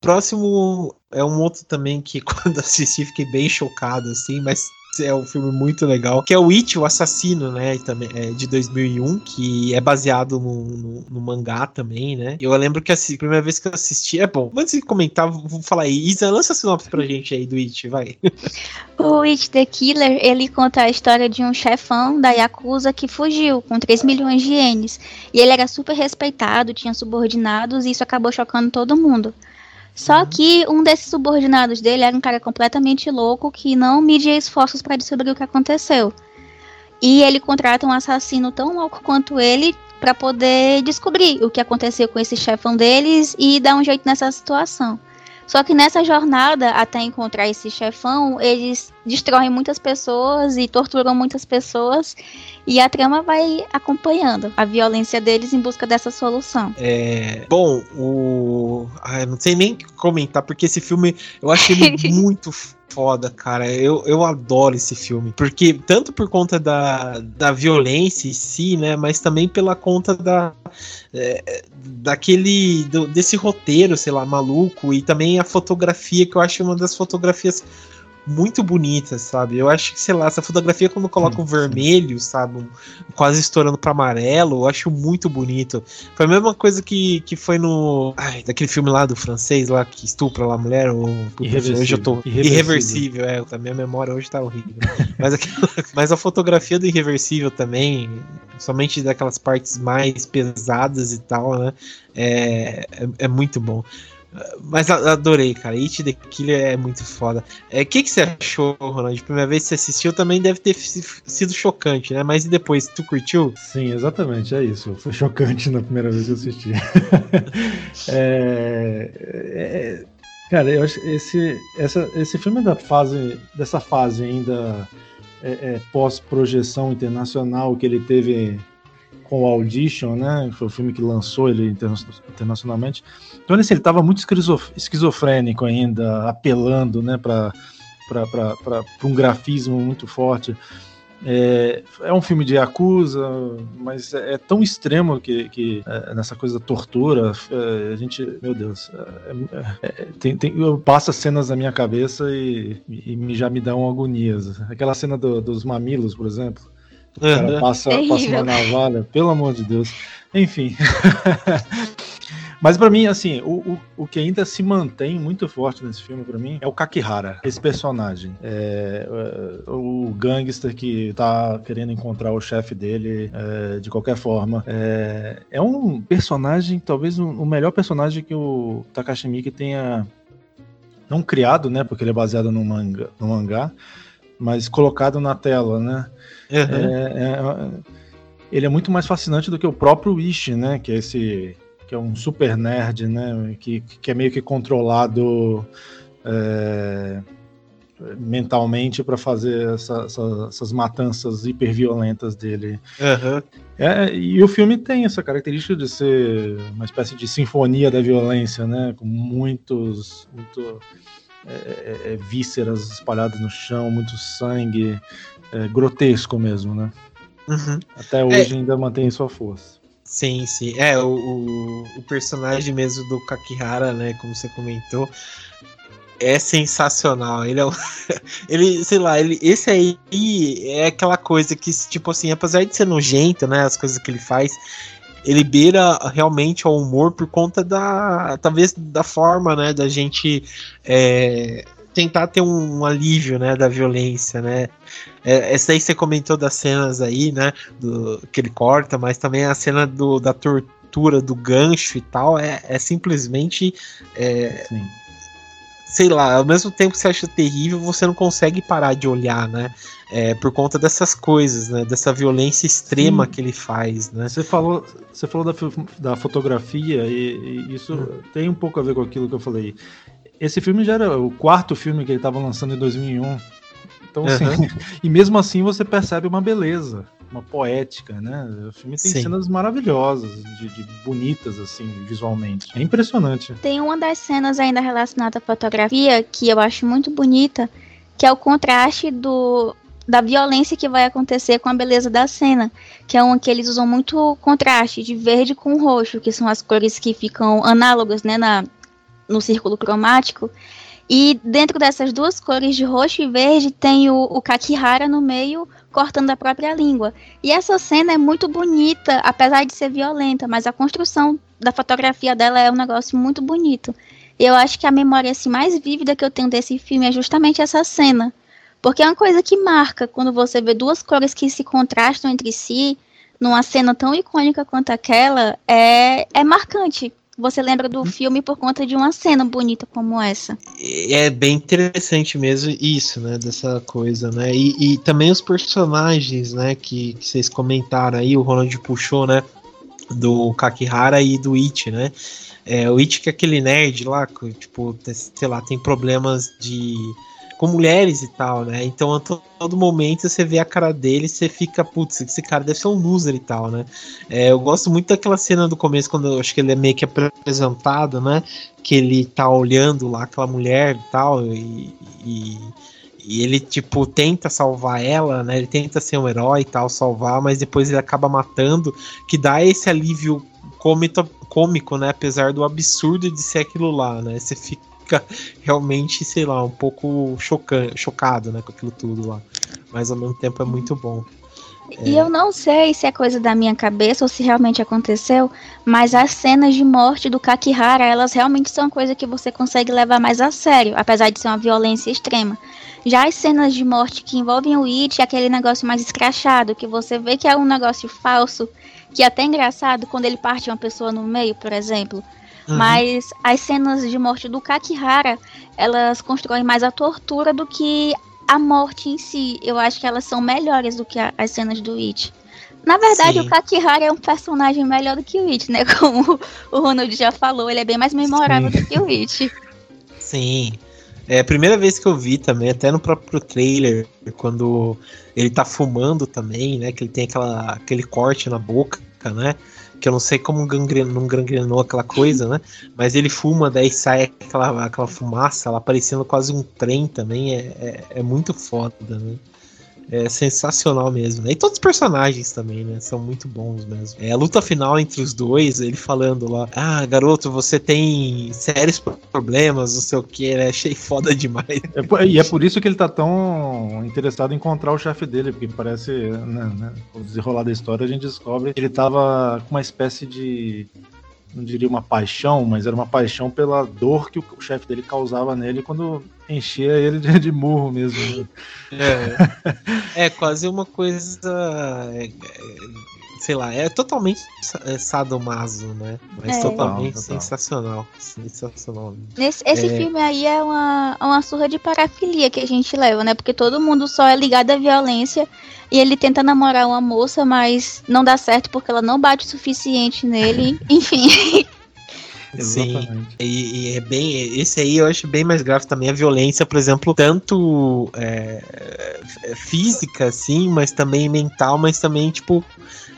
Próximo é um outro também que quando assisti fiquei bem chocado, assim, mas é um filme muito legal, que é o It, o Assassino, né, também, é de 2001, que é baseado no, no, no mangá também, né. Eu lembro que a primeira vez que eu assisti, é bom, antes de comentar, vou falar aí, Isa, lança a sinopse pra gente aí do It, vai. O It The Killer, ele conta a história de um chefão da Yakuza que fugiu com 3 milhões de ienes, e ele era super respeitado, tinha subordinados, e isso acabou chocando todo mundo. Só uhum. que um desses subordinados dele era um cara completamente louco que não media esforços para descobrir o que aconteceu. E ele contrata um assassino tão louco quanto ele para poder descobrir o que aconteceu com esse chefão deles e dar um jeito nessa situação. Só que nessa jornada, até encontrar esse chefão, eles destroem muitas pessoas e torturam muitas pessoas. E a trama vai acompanhando a violência deles em busca dessa solução. É. Bom, o. Ah, não sei nem comentar, porque esse filme eu achei ele muito foda, cara. Eu, eu adoro esse filme. Porque, tanto por conta da, da violência em si, né? Mas também pela conta da. É, daquele. Do, desse roteiro, sei lá, maluco. E também a fotografia, que eu acho uma das fotografias muito bonita, sabe? Eu acho que, sei lá, essa fotografia quando coloca um vermelho, sabe? Quase estourando para amarelo, eu acho muito bonito. Foi a mesma coisa que, que foi no. Ai, daquele filme lá do francês lá que estupra lá a mulher. Ou, hoje eu tô. Irreversível, irreversível é. A minha memória hoje tá horrível. mas, aquela, mas a fotografia do Irreversível também, somente daquelas partes mais pesadas e tal, né? É, é, é muito bom. Mas adorei, cara. It the Killer é muito foda. O é, que, que você achou, Ronald? Primeira vez que você assistiu também deve ter sido chocante, né? Mas e depois, tu curtiu? Sim, exatamente, é isso. Foi chocante na primeira vez que eu assisti. é, é, cara, eu acho esse, essa, esse filme é da fase, dessa fase ainda é, é, pós-projeção internacional que ele teve com o Audition, né? Foi o filme que lançou ele internacionalmente. Então, assim, ele estava muito esquizofrênico ainda, apelando, né, para um grafismo muito forte. É, é, um filme de acusa, mas é, é tão extremo que, que é, nessa coisa da tortura, é, a gente, meu Deus, é, tem, tem, eu passo cenas na minha cabeça e, e, já me dão agonias. Aquela cena do, dos mamilos, por exemplo, o cara passa, passa uma navalha, pelo amor de Deus. Enfim. Mas para mim, assim, o, o, o, que ainda se mantém muito forte nesse filme, para mim, é o Kakihara, esse personagem. É, é, o gangster que tá querendo encontrar o chefe dele é, de qualquer forma. É, é um personagem, talvez o, o melhor personagem que o Takashi Miike tenha não criado, né, porque ele é baseado no manga, no mangá, mas colocado na tela, né? Uhum. Ele é muito mais fascinante do que o próprio Wish, né? Que é esse que é um super nerd, né? Que, que é meio que controlado é, mentalmente para fazer essa, essa, essas matanças hiperviolentas dele. Uhum. É, e o filme tem essa característica de ser uma espécie de sinfonia da violência, né? Com muitos, muito, é, é, é vísceras espalhadas no chão, muito sangue, é, grotesco mesmo, né? Uhum. Até hoje é. ainda mantém sua força. Sim, sim. É, o, o, o, personagem mesmo do Kakihara, né, como você comentou, é sensacional. Ele é o, ele, sei lá, ele esse aí é aquela coisa que tipo assim, apesar de ser nojento, né, as coisas que ele faz, ele beira realmente ao humor por conta da talvez da forma, né, da gente é, tentar ter um, um, alívio, né, da violência, né. É, essa aí você comentou das cenas aí, né, do, que ele corta, mas também a cena do, da tortura, do gancho e tal, é, é simplesmente... É, sei lá, ao mesmo tempo que você acha terrível, você não consegue parar de olhar, né? É, por conta dessas coisas, né? Dessa violência extrema Sim. que ele faz, né? Você falou, você falou da, da fotografia e, e isso hum. tem um pouco a ver com aquilo que eu falei. Esse filme já era o quarto filme que ele estava lançando em 2001. Então, assim, uhum. e mesmo assim você percebe uma beleza, uma poética, né? O filme tem Sim. cenas maravilhosas, de, de, bonitas, assim, visualmente. É impressionante. Tem uma das cenas ainda relacionada à fotografia que eu acho muito bonita, que é o contraste do, da violência que vai acontecer com a beleza da cena, que é uma que eles usam muito contraste de verde com roxo, que são as cores que ficam análogas, né, na, no círculo cromático. E dentro dessas duas cores de roxo e verde tem o, o Kakihara no meio cortando a própria língua. E essa cena é muito bonita, apesar de ser violenta, mas a construção da fotografia dela é um negócio muito bonito. Eu acho que a memória assim, mais vívida que eu tenho desse filme é justamente essa cena. Porque é uma coisa que marca quando você vê duas cores que se contrastam entre si, numa cena tão icônica quanto aquela, é, é marcante você lembra do filme por conta de uma cena bonita como essa. É bem interessante mesmo isso, né? Dessa coisa, né? E, e também os personagens, né? Que, que, vocês comentaram aí, o Ronald puxou, né? Do Kakihara e do It, né? É, o It que é aquele nerd lá, que, tipo, sei lá, tem problemas de com mulheres e tal, né? Então a todo momento você vê a cara dele e você fica, putz, esse cara deve ser um loser e tal, né? É, eu gosto muito daquela cena do começo, quando eu acho que ele é meio que apresentado, né? Que ele tá olhando lá aquela mulher e tal, e, e, e ele, tipo, tenta salvar ela, né? Ele tenta ser um herói e tal, salvar, mas depois ele acaba matando, que dá esse alívio cômico, né? Apesar do absurdo de ser aquilo lá, né? Você fica fica realmente, sei lá, um pouco chocante, chocado, né, com aquilo tudo lá. Mas ao mesmo tempo é muito bom. E é... eu não sei se é coisa da minha cabeça ou se realmente aconteceu, mas as cenas de morte do Kakihara, elas realmente são coisa que você consegue levar mais a sério, apesar de ser uma violência extrema. Já as cenas de morte que envolvem o It, é aquele negócio mais escrachado, que você vê que é um negócio falso, que é até engraçado quando ele parte uma pessoa no meio, por exemplo. Uhum. Mas as cenas de morte do Kakihara, elas constroem mais a tortura do que a morte em si. Eu acho que elas são melhores do que a, as cenas do It. Na verdade, Sim. o Kakihara é um personagem melhor do que o It, né? Como o Ronald já falou, ele é bem mais memorável Sim. do que o It. Sim. É a primeira vez que eu vi também, até no próprio trailer, quando ele tá fumando também, né? Que ele tem aquela, aquele corte na boca, né? Que eu não sei como gangrenou, não gangrenou aquela coisa, né? Mas ele fuma, daí sai aquela, aquela fumaça, ela parecendo quase um trem também, é, é, é muito foda, né? É sensacional mesmo. E todos os personagens também, né? São muito bons mesmo. É, a luta final entre os dois, ele falando lá: Ah, garoto, você tem sérios problemas, não sei o que, né? Achei foda demais. É, e é por isso que ele tá tão interessado em encontrar o chefe dele, porque parece, né, né, desenrolar da história, a gente descobre que ele tava com uma espécie de não diria uma paixão, mas era uma paixão pela dor que o chefe dele causava nele quando enchia ele de, de murro mesmo. É, é quase uma coisa. É, é, sei lá, é totalmente é, sadomaso, né? Mas é. totalmente total, sensacional. Sensacional. Esse, esse é... filme aí é uma, uma surra de parafilia que a gente leva, né? Porque todo mundo só é ligado à violência e ele tenta namorar uma moça, mas não dá certo porque ela não bate o suficiente nele. Enfim. Sim, e, e, é bem. Esse aí eu acho bem mais grave também a violência, por exemplo, tanto é, é física, assim, mas também mental, mas também, tipo,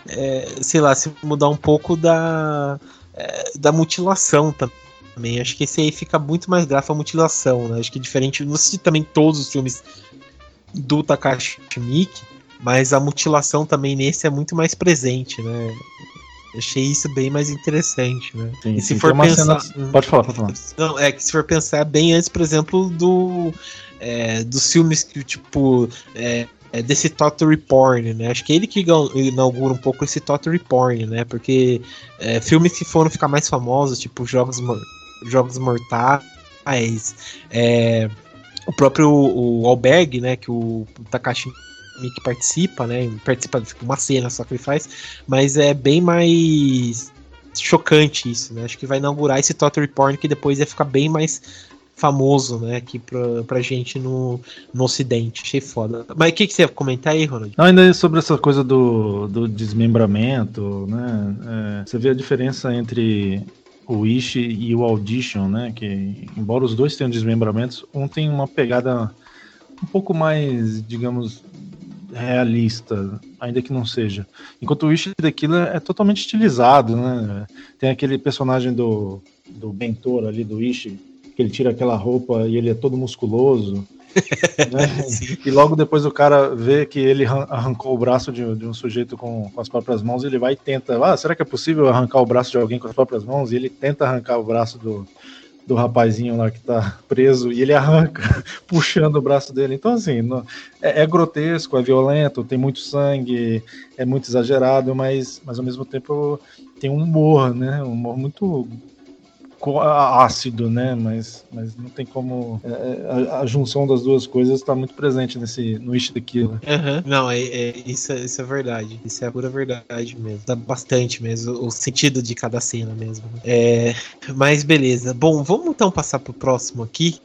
é, sei lá, se mudar um pouco da, é, da mutilação também. Acho que esse aí fica muito mais grave a mutilação, né? Acho que diferente, não sei se também todos os filmes do Takashi Miike, mas a mutilação também nesse é muito mais presente, né? Achei isso bem mais interessante, né? Sim, e se sim, for pensar. Cena... Pode falar, pode falar. Não, é que se for pensar bem antes, por exemplo, do. É, dos filmes que, tipo. É, é desse Totally Porn, né? Acho que é ele que inaugura um pouco esse Totally Porn, né? Porque é, filmes que foram ficar mais famosos, tipo Jogos, Jogos Mortais, é, o próprio o Alberg, né? Que o Takashi que participa, né? Participa de uma cena só que ele faz, mas é bem mais chocante isso, né? Acho que vai inaugurar esse Total Porn que depois ia ficar bem mais famoso, né, aqui pra, pra gente no, no ocidente. Achei foda. Mas o que, que você ia comentar aí, Ronald? Não, ainda sobre essa coisa do, do desmembramento, né? É, você vê a diferença entre o Wish e o Audition, né? Que, embora os dois tenham desmembramentos, um tem uma pegada um pouco mais, digamos, realista, ainda que não seja. Enquanto o Wish daquilo é totalmente estilizado, né? Tem aquele personagem do, do Bentor ali, do Wish, que ele tira aquela roupa e ele é todo musculoso. né? E logo depois o cara vê que ele arrancou o braço de, de um sujeito com, com, as próprias mãos e ele vai e tenta. Ah, será que é possível arrancar o braço de alguém com as próprias mãos? E ele tenta arrancar o braço do, do rapazinho lá que tá preso e ele arranca, puxando o braço dele. Então, assim, é, é, grotesco, é violento, tem muito sangue, é muito exagerado, mas, mas ao mesmo tempo tem um humor, né? Um humor muito ácido, né? Mas, mas não tem como. É, é, a, a, junção das duas coisas está muito presente nesse no Ish daquilo. Uhum. Não, é, é, isso, é, isso é verdade. Isso é a pura verdade mesmo. Dá bastante mesmo. O sentido de cada cena mesmo. É, mas beleza. Bom, vamos então passar pro próximo aqui.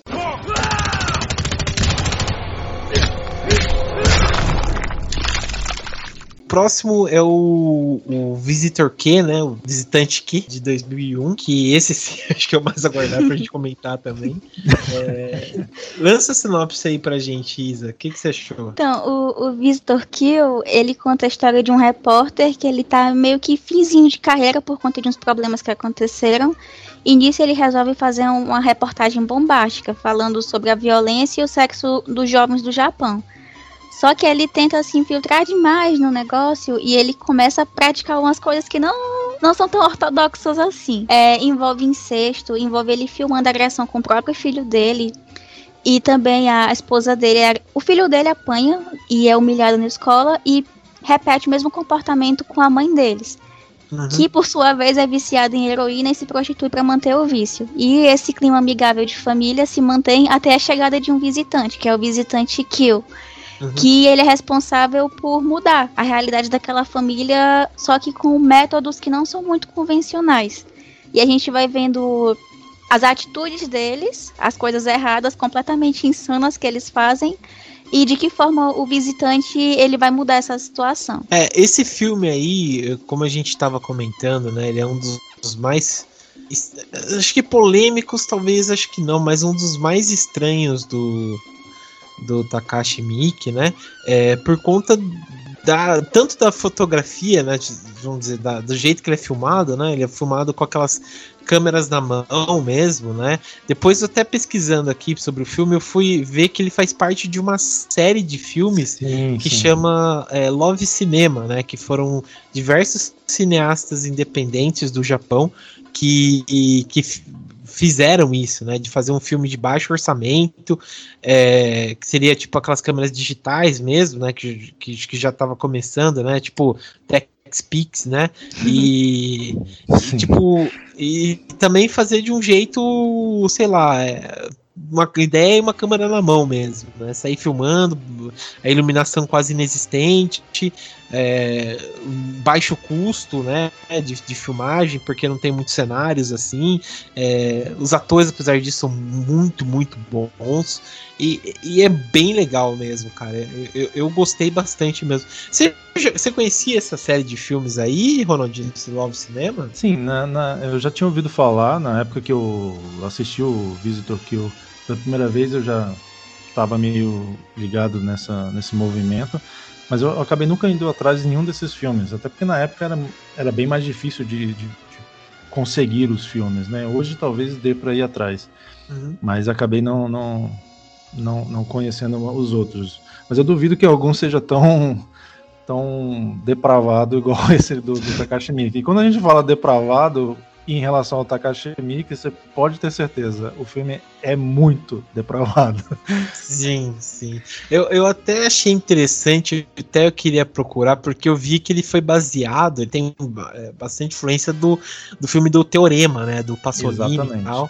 Próximo é o, o Visitor Q, né? O Visitante Q de 2001, que esse sim, acho que é o mais aguardado pra gente comentar também. É, lança a sinopse aí pra gente, Isa. O que, que você achou? Então, o, o Visitor Kill, ele conta a história de um repórter que ele tá meio que finzinho de carreira por conta de uns problemas que aconteceram. E nisso ele resolve fazer uma reportagem bombástica falando sobre a violência e o sexo dos jovens do Japão. Só que ele tenta se infiltrar demais no negócio e ele começa a praticar umas coisas que não, não são tão ortodoxas assim. É, envolve incesto, envolve ele filmando agressão com o próprio filho dele. E também a esposa dele, o filho dele apanha e é humilhado na escola e repete o mesmo comportamento com a mãe deles. Uhum. Que por sua vez é viciada em heroína e se prostitui para manter o vício. E esse clima amigável de família se mantém até a chegada de um visitante, que é o visitante Kill Uhum. Que ele é responsável por mudar a realidade daquela família, só que com métodos que não são muito convencionais. E a gente vai vendo as atitudes deles, as coisas erradas, completamente insanas que eles fazem, e de que forma o visitante ele vai mudar essa situação. É, esse filme aí, como a gente estava comentando, né, ele é um dos mais acho que polêmicos, talvez, acho que não, mas um dos mais estranhos do do Takashi Miike, né? É, por conta da, tanto da fotografia, né? Vamos dizer, da, do jeito que ele é filmado, né? Ele é filmado com aquelas câmeras na mão mesmo, né? Depois, até pesquisando aqui sobre o filme, eu fui ver que ele faz parte de uma série de filmes sim, que sim. chama é, Love Cinema, né? Que foram diversos cineastas independentes do Japão que, que fizeram isso, né? De fazer um filme de baixo orçamento, é, que seria tipo aquelas câmeras digitais mesmo, né? Que, que, que já estava começando, né? Tipo TechPix, né? E, e tipo e também fazer de um jeito, sei lá, é, uma ideia e uma câmera na mão mesmo, né? Sair filmando, a iluminação quase inexistente, é, baixo custo, né? De, de, filmagem, porque não tem muitos cenários assim. É, os atores, apesar disso, são muito, muito bons. E, e é bem legal mesmo, cara. Eu, eu gostei bastante mesmo. Você, você conhecia essa série de filmes aí, Ronaldinho, Love Cinema? Sim, na, na, eu já tinha ouvido falar na época que eu assisti o Visitor Kill da primeira vez eu já estava meio ligado nessa, nesse movimento, mas eu, acabei nunca indo atrás de nenhum desses filmes, até porque na época era, era bem mais difícil de, de, de conseguir os filmes, né? Hoje talvez dê para ir atrás, uhum. mas acabei não, não, não, não conhecendo os outros. Mas eu duvido que algum seja tão tão depravado igual esse do, do Takashi Miike. E quando a gente fala depravado, em relação ao Takashi Miike, você pode ter certeza, o filme é muito depravado. Sim, sim. Eu, eu até achei interessante, até eu queria procurar, porque eu vi que ele foi baseado, ele tem é, bastante influência do, do filme do Teorema, né, do Pasolini Exatamente. e tal.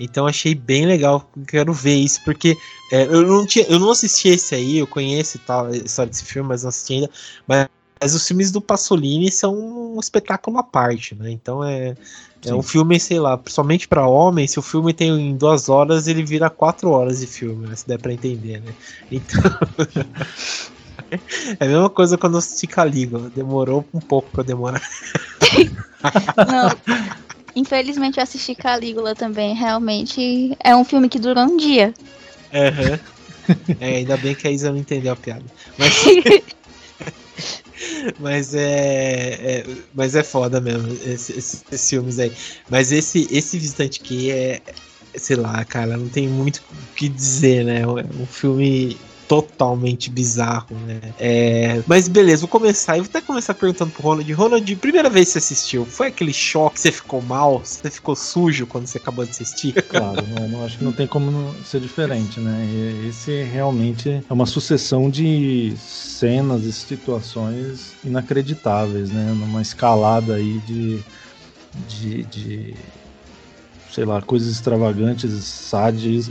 Então achei bem legal, quero ver isso, porque é, eu, não tinha, eu não assisti esse aí, eu conheço e tal, a história desse filme, mas não assisti ainda. Mas mas os filmes do Pasolini são um espetáculo à parte, né? Então é, é um filme, sei lá, principalmente para homem, se o filme tem em duas horas, ele vira quatro horas de filme, né? Se der pra entender, né? Então. é a mesma coisa quando eu assisti Calígula. Demorou um pouco pra demorar. Não. Infelizmente eu assisti Calígula também. Realmente é um filme que dura um dia. Uhum. É, ainda bem que a Isa não entendeu a piada. Mas. mas é, é, mas é foda mesmo esses, filmes aí. Mas esse esse visitante aqui é sei lá, cara, não tem muito o que dizer, né? É um filme totalmente bizarro, né? É... Mas beleza, vou começar. Eu vou até começar perguntando pro Ronald. Ronald, primeira vez que você assistiu, foi aquele choque? Você ficou mal? Você ficou sujo quando você acabou de assistir? Claro, não, não acho que não tem como ser diferente, né? Esse realmente é uma sucessão de cenas e situações inacreditáveis, né? Numa escalada aí de, de, de sei lá, coisas extravagantes,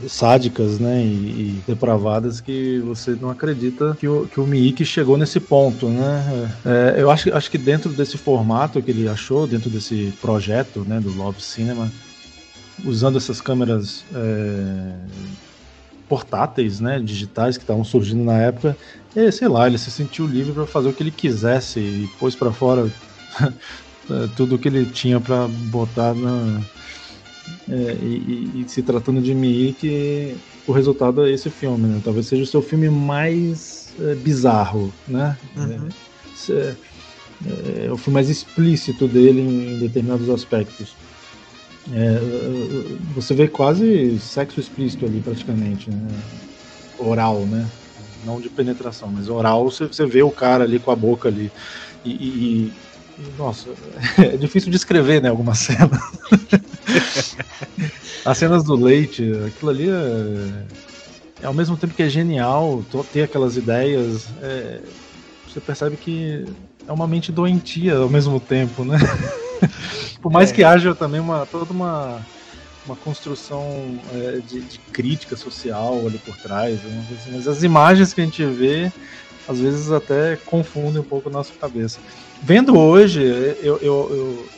sádicas, né, e, e, depravadas que você não acredita que o, que o Miike chegou nesse ponto, né. É, eu acho, acho que dentro desse formato que ele achou, dentro desse projeto, né, do Love Cinema, usando essas câmeras é, portáteis, né, digitais que estavam surgindo na época, e, sei lá, ele se sentiu livre para fazer o que ele quisesse e pôs para fora tudo que ele tinha para botar na é, e, e, se tratando de Miike, o resultado é esse filme, né? Talvez seja o seu filme mais é, bizarro, né? Uhum. É, é, é, o filme mais explícito dele em, em determinados aspectos. É, você vê quase sexo explícito ali, praticamente, né? Oral, né? Não de penetração, mas oral, você, você vê o cara ali com a boca ali. e, e nossa, é difícil de escrever, né? Algumas cenas. As cenas do leite, aquilo ali é, é, ao mesmo tempo que é genial ter aquelas ideias, é, você percebe que é uma mente doentia ao mesmo tempo, né? Por mais é. que haja também uma toda uma, uma construção é, de, de, crítica social ali por trás, assim, mas as imagens que a gente vê às vezes até confundem um pouco a nossa cabeça. Vendo hoje, eu, eu, eu,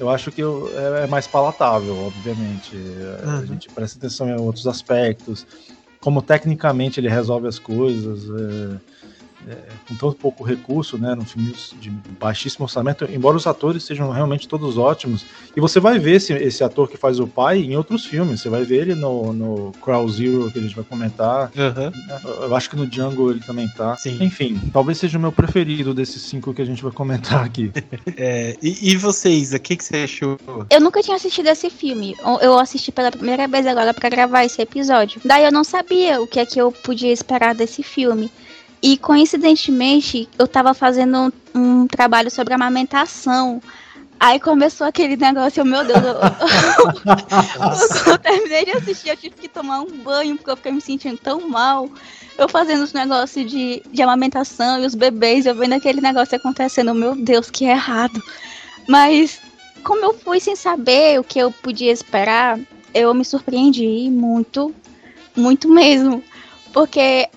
eu acho que eu, é, é, mais palatável, obviamente. Uhum. A gente presta atenção em outros aspectos, como tecnicamente ele resolve as coisas. É, é, com tão pouco recurso, né, num filme de baixíssimo orçamento, embora os atores sejam realmente todos ótimos. E você vai ver esse, esse ator que faz o pai em outros filmes. Você vai ver ele no, no Crow Zero, que a gente vai comentar. Uhum. Eu acho que no Django ele também tá. Sim. Enfim, talvez seja o meu preferido desses cinco que a gente vai comentar aqui. é, e, e você, Isa, o que, que você achou? Eu nunca tinha assistido esse filme. Eu assisti pela primeira vez agora para gravar esse episódio. Daí eu não sabia o que é que eu podia esperar desse filme. E coincidentemente, eu tava fazendo um, um trabalho sobre amamentação. Aí começou aquele negócio, meu Deus, eu, eu, eu, terminei de assistir, eu tive que tomar um banho, porque eu fiquei me sentindo tão mal. Eu fazendo os negócios de, de amamentação e os bebês, eu vendo aquele negócio acontecendo, meu Deus, que errado. Mas, como eu fui sem saber o que eu podia esperar, eu me surpreendi muito, muito mesmo. Porque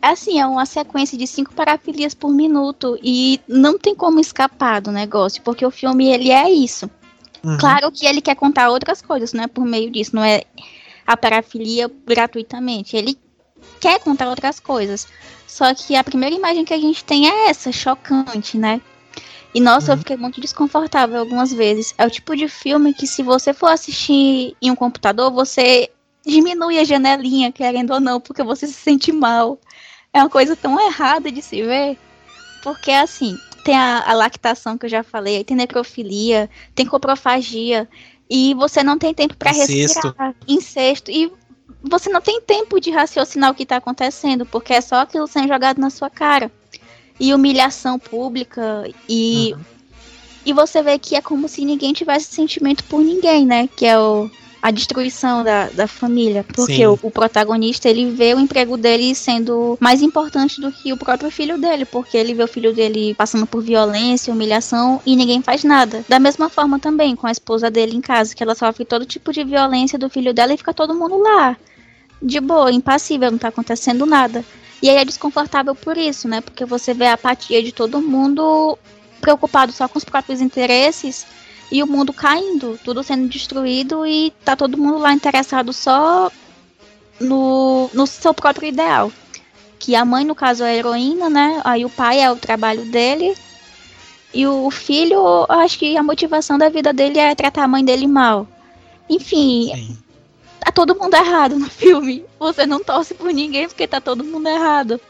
assim, é uma sequência de cinco parafilias por minuto e não tem como escapar do negócio, porque o filme ele é isso. Uhum. Claro que ele quer contar outras coisas, não é por meio disso, não é a parafilia gratuitamente. Ele quer contar outras coisas. Só que a primeira imagem que a gente tem é essa, chocante, né? E nossa, uhum. eu fiquei muito desconfortável algumas vezes. É o tipo de filme que se você for assistir em um computador, você diminui a janelinha, querendo ou não, porque você se sente mal é uma coisa tão errada de se ver. Porque, assim, tem a, a lactação que eu já falei, tem necrofilia, tem coprofagia, e você não tem tempo para respirar. Incesto. E você não tem tempo de raciocinar o que está acontecendo, porque é só aquilo sendo jogado na sua cara. E humilhação pública, e. Uhum. E você vê que é como se ninguém tivesse sentimento por ninguém, né? Que é o, a destruição da, da família. Porque o, o, protagonista, ele vê o emprego dele sendo mais importante do que o próprio filho dele, porque ele vê o filho dele passando por violência, humilhação e ninguém faz nada. Da mesma forma também com a esposa dele em casa, que ela sofre todo tipo de violência do filho dela e fica todo mundo lá. De boa, impassível, não tá acontecendo nada. E aí é desconfortável por isso, né? Porque você vê a apatia de todo mundo preocupado só com os próprios interesses e o mundo caindo, tudo sendo destruído e tá todo mundo lá interessado só no, no seu próprio ideal. Que a mãe, no caso, é a heroína, né? Aí o pai é o trabalho dele. E o filho, acho que a motivação da vida dele é tratar a mãe dele mal. Enfim, Sim. tá todo mundo errado no filme. Você não torce por ninguém porque tá todo mundo errado.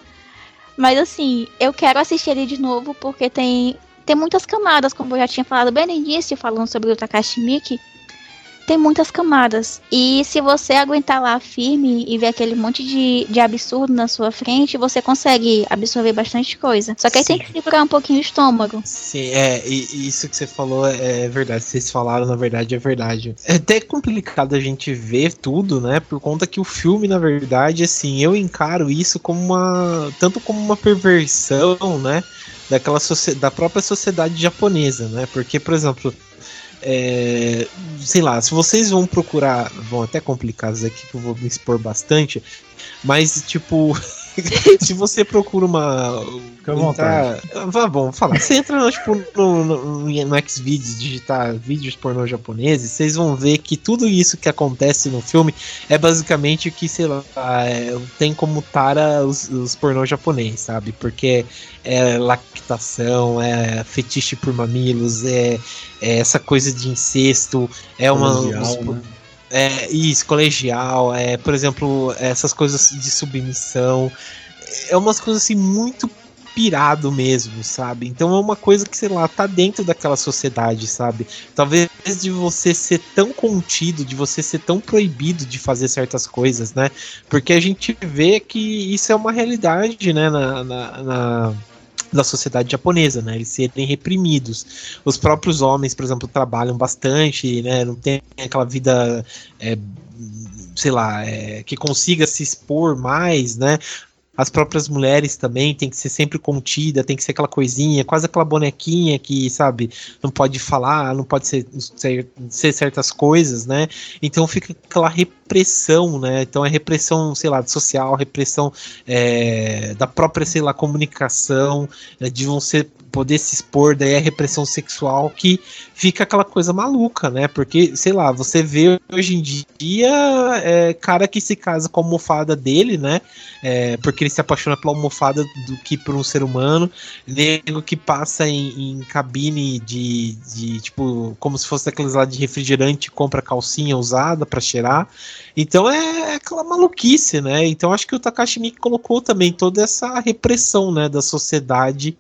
Mas assim, eu quero assistir ele de novo porque tem tem muitas camadas, como eu já tinha falado bem no início, falando sobre o Takashi Miki. Tem muitas camadas. E se você aguentar lá firme e ver aquele monte de, de absurdo na sua frente, você consegue absorver bastante coisa. Só que aí Sim. tem que segurar um pouquinho o estômago. Sim, é, e, isso que você falou é verdade. Vocês falaram, na verdade, é verdade. É até complicado a gente ver tudo, né? Por conta que o filme, na verdade, assim, eu encaro isso como uma. tanto como uma perversão, né? Daquela da própria sociedade japonesa, né? Porque, por exemplo, é, sei lá, se vocês vão procurar, vão até complicar isso aqui que eu vou me expor bastante, mas tipo se você procura uma. Fica à vontade. Vá, bom, falar. Você entra no, tipo, no, no, no Xvideos, digitar vídeos pornô japoneses, vocês vão ver que tudo isso que acontece no filme é basicamente o que, sei lá, é, tem como tara os, os pornô japonês, sabe? Porque é lactação, é fetiche por mamilos, é, é essa coisa de incesto, é uma. né? É, isso, colegial, é, por exemplo, essas coisas de submissão. É umas coisas assim muito pirado mesmo, sabe? Então é uma coisa que, sei lá, tá dentro daquela sociedade, sabe? Talvez de você ser tão contido, de você ser tão proibido de fazer certas coisas, né? Porque a gente vê que isso é uma realidade, né? na, na, na da sociedade japonesa, né? Eles serem reprimidos. Os próprios homens, por exemplo, trabalham bastante, né? Não tem aquela vida, é, sei lá, é, que consiga se expor mais, né? As próprias mulheres também tem que ser sempre contida, tem que ser aquela coisinha, quase aquela bonequinha que, sabe, não pode falar, não pode ser, ser, ser certas coisas, né? Então fica aquela repressão, né? Então é repressão, sei lá, social, repressão é, da própria, sei lá, comunicação, né, de você poder se expor, daí a repressão sexual que fica aquela coisa maluca, né? Porque, sei lá, você vê hoje em dia é, cara que se casa com a almofada dele, né? É, porque ele se apaixona pela almofada do que por um ser humano. Nego que passa em, em cabine de, de, tipo, como se fosse aqueles lá de refrigerante, compra calcinha usada para cheirar. Então é, é aquela maluquice, né? Então acho que o Takashi Miike colocou também toda essa repressão, né, da sociedade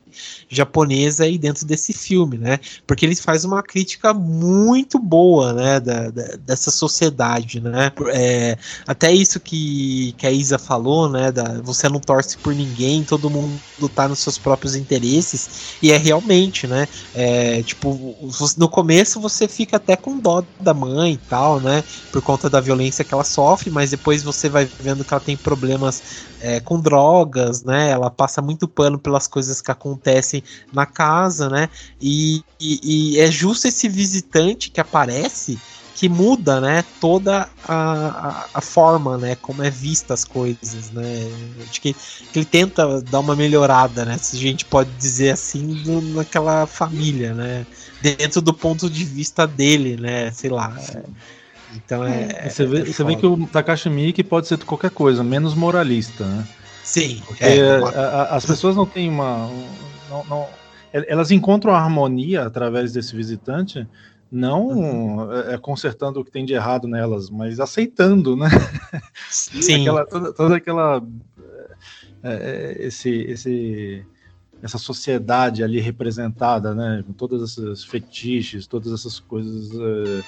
japonesa aí dentro desse filme, né? Porque ele faz uma crítica muito boa, né, da, da dessa sociedade, né? É, até isso que, que a Isa falou, né, da, você não torce por ninguém, todo mundo tá nos seus próprios interesses, e é realmente, né? É, tipo, no começo você fica até com dó da mãe e tal, né? Por conta da violência que ela sofre, mas depois você vai vendo que ela tem problemas é, com drogas, né? Ela passa muito pano pelas coisas que acontecem na casa, né? E, e, e é justo esse visitante que aparece que muda, né, toda a, a, a, forma, né, como é vista as coisas, né, acho que, que, ele tenta dar uma melhorada, né, se a gente pode dizer assim, do, naquela família, né, dentro do ponto de vista dele, né, sei lá, é, então é. é você, vê, é você vê que o Takashi Miike pode ser qualquer coisa, menos moralista, né? Sim. Porque é, a, as pessoas não têm uma. Não, não, elas encontram a harmonia através desse visitante, não uhum. é, é, consertando o que tem de errado nelas, mas aceitando, né? Sim. aquela, toda, toda, aquela. É, é, esse, esse, essa sociedade ali representada, né? Com todas essas fetiches, todas essas coisas. É,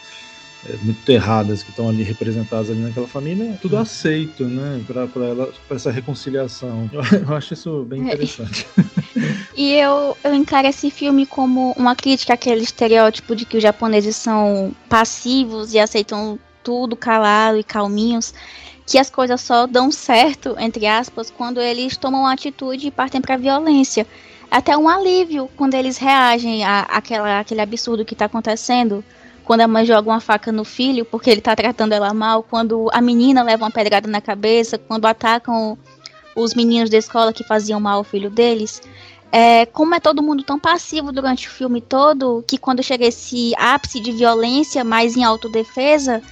é, muito erradas que estão ali representadas ali naquela família, tudo uhum. aceito, né, para ela, para essa reconciliação. Eu, eu, acho isso bem interessante. E eu, eu encaro esse filme como uma crítica àquele estereótipo de que os japoneses são passivos e aceitam tudo calado e calminhos, que as coisas só dão certo, entre aspas, quando eles tomam atitude e partem para violência. Até um alívio quando eles reagem a, àquela, àquele absurdo que está acontecendo quando a mãe joga uma faca no filho porque ele tá tratando ela mal, quando a menina leva uma pedrada na cabeça, quando atacam os meninos da escola que faziam mal ao filho deles. É, como é todo mundo tão passivo durante o filme todo, que quando chega esse ápice de violência, mais em autodefesa,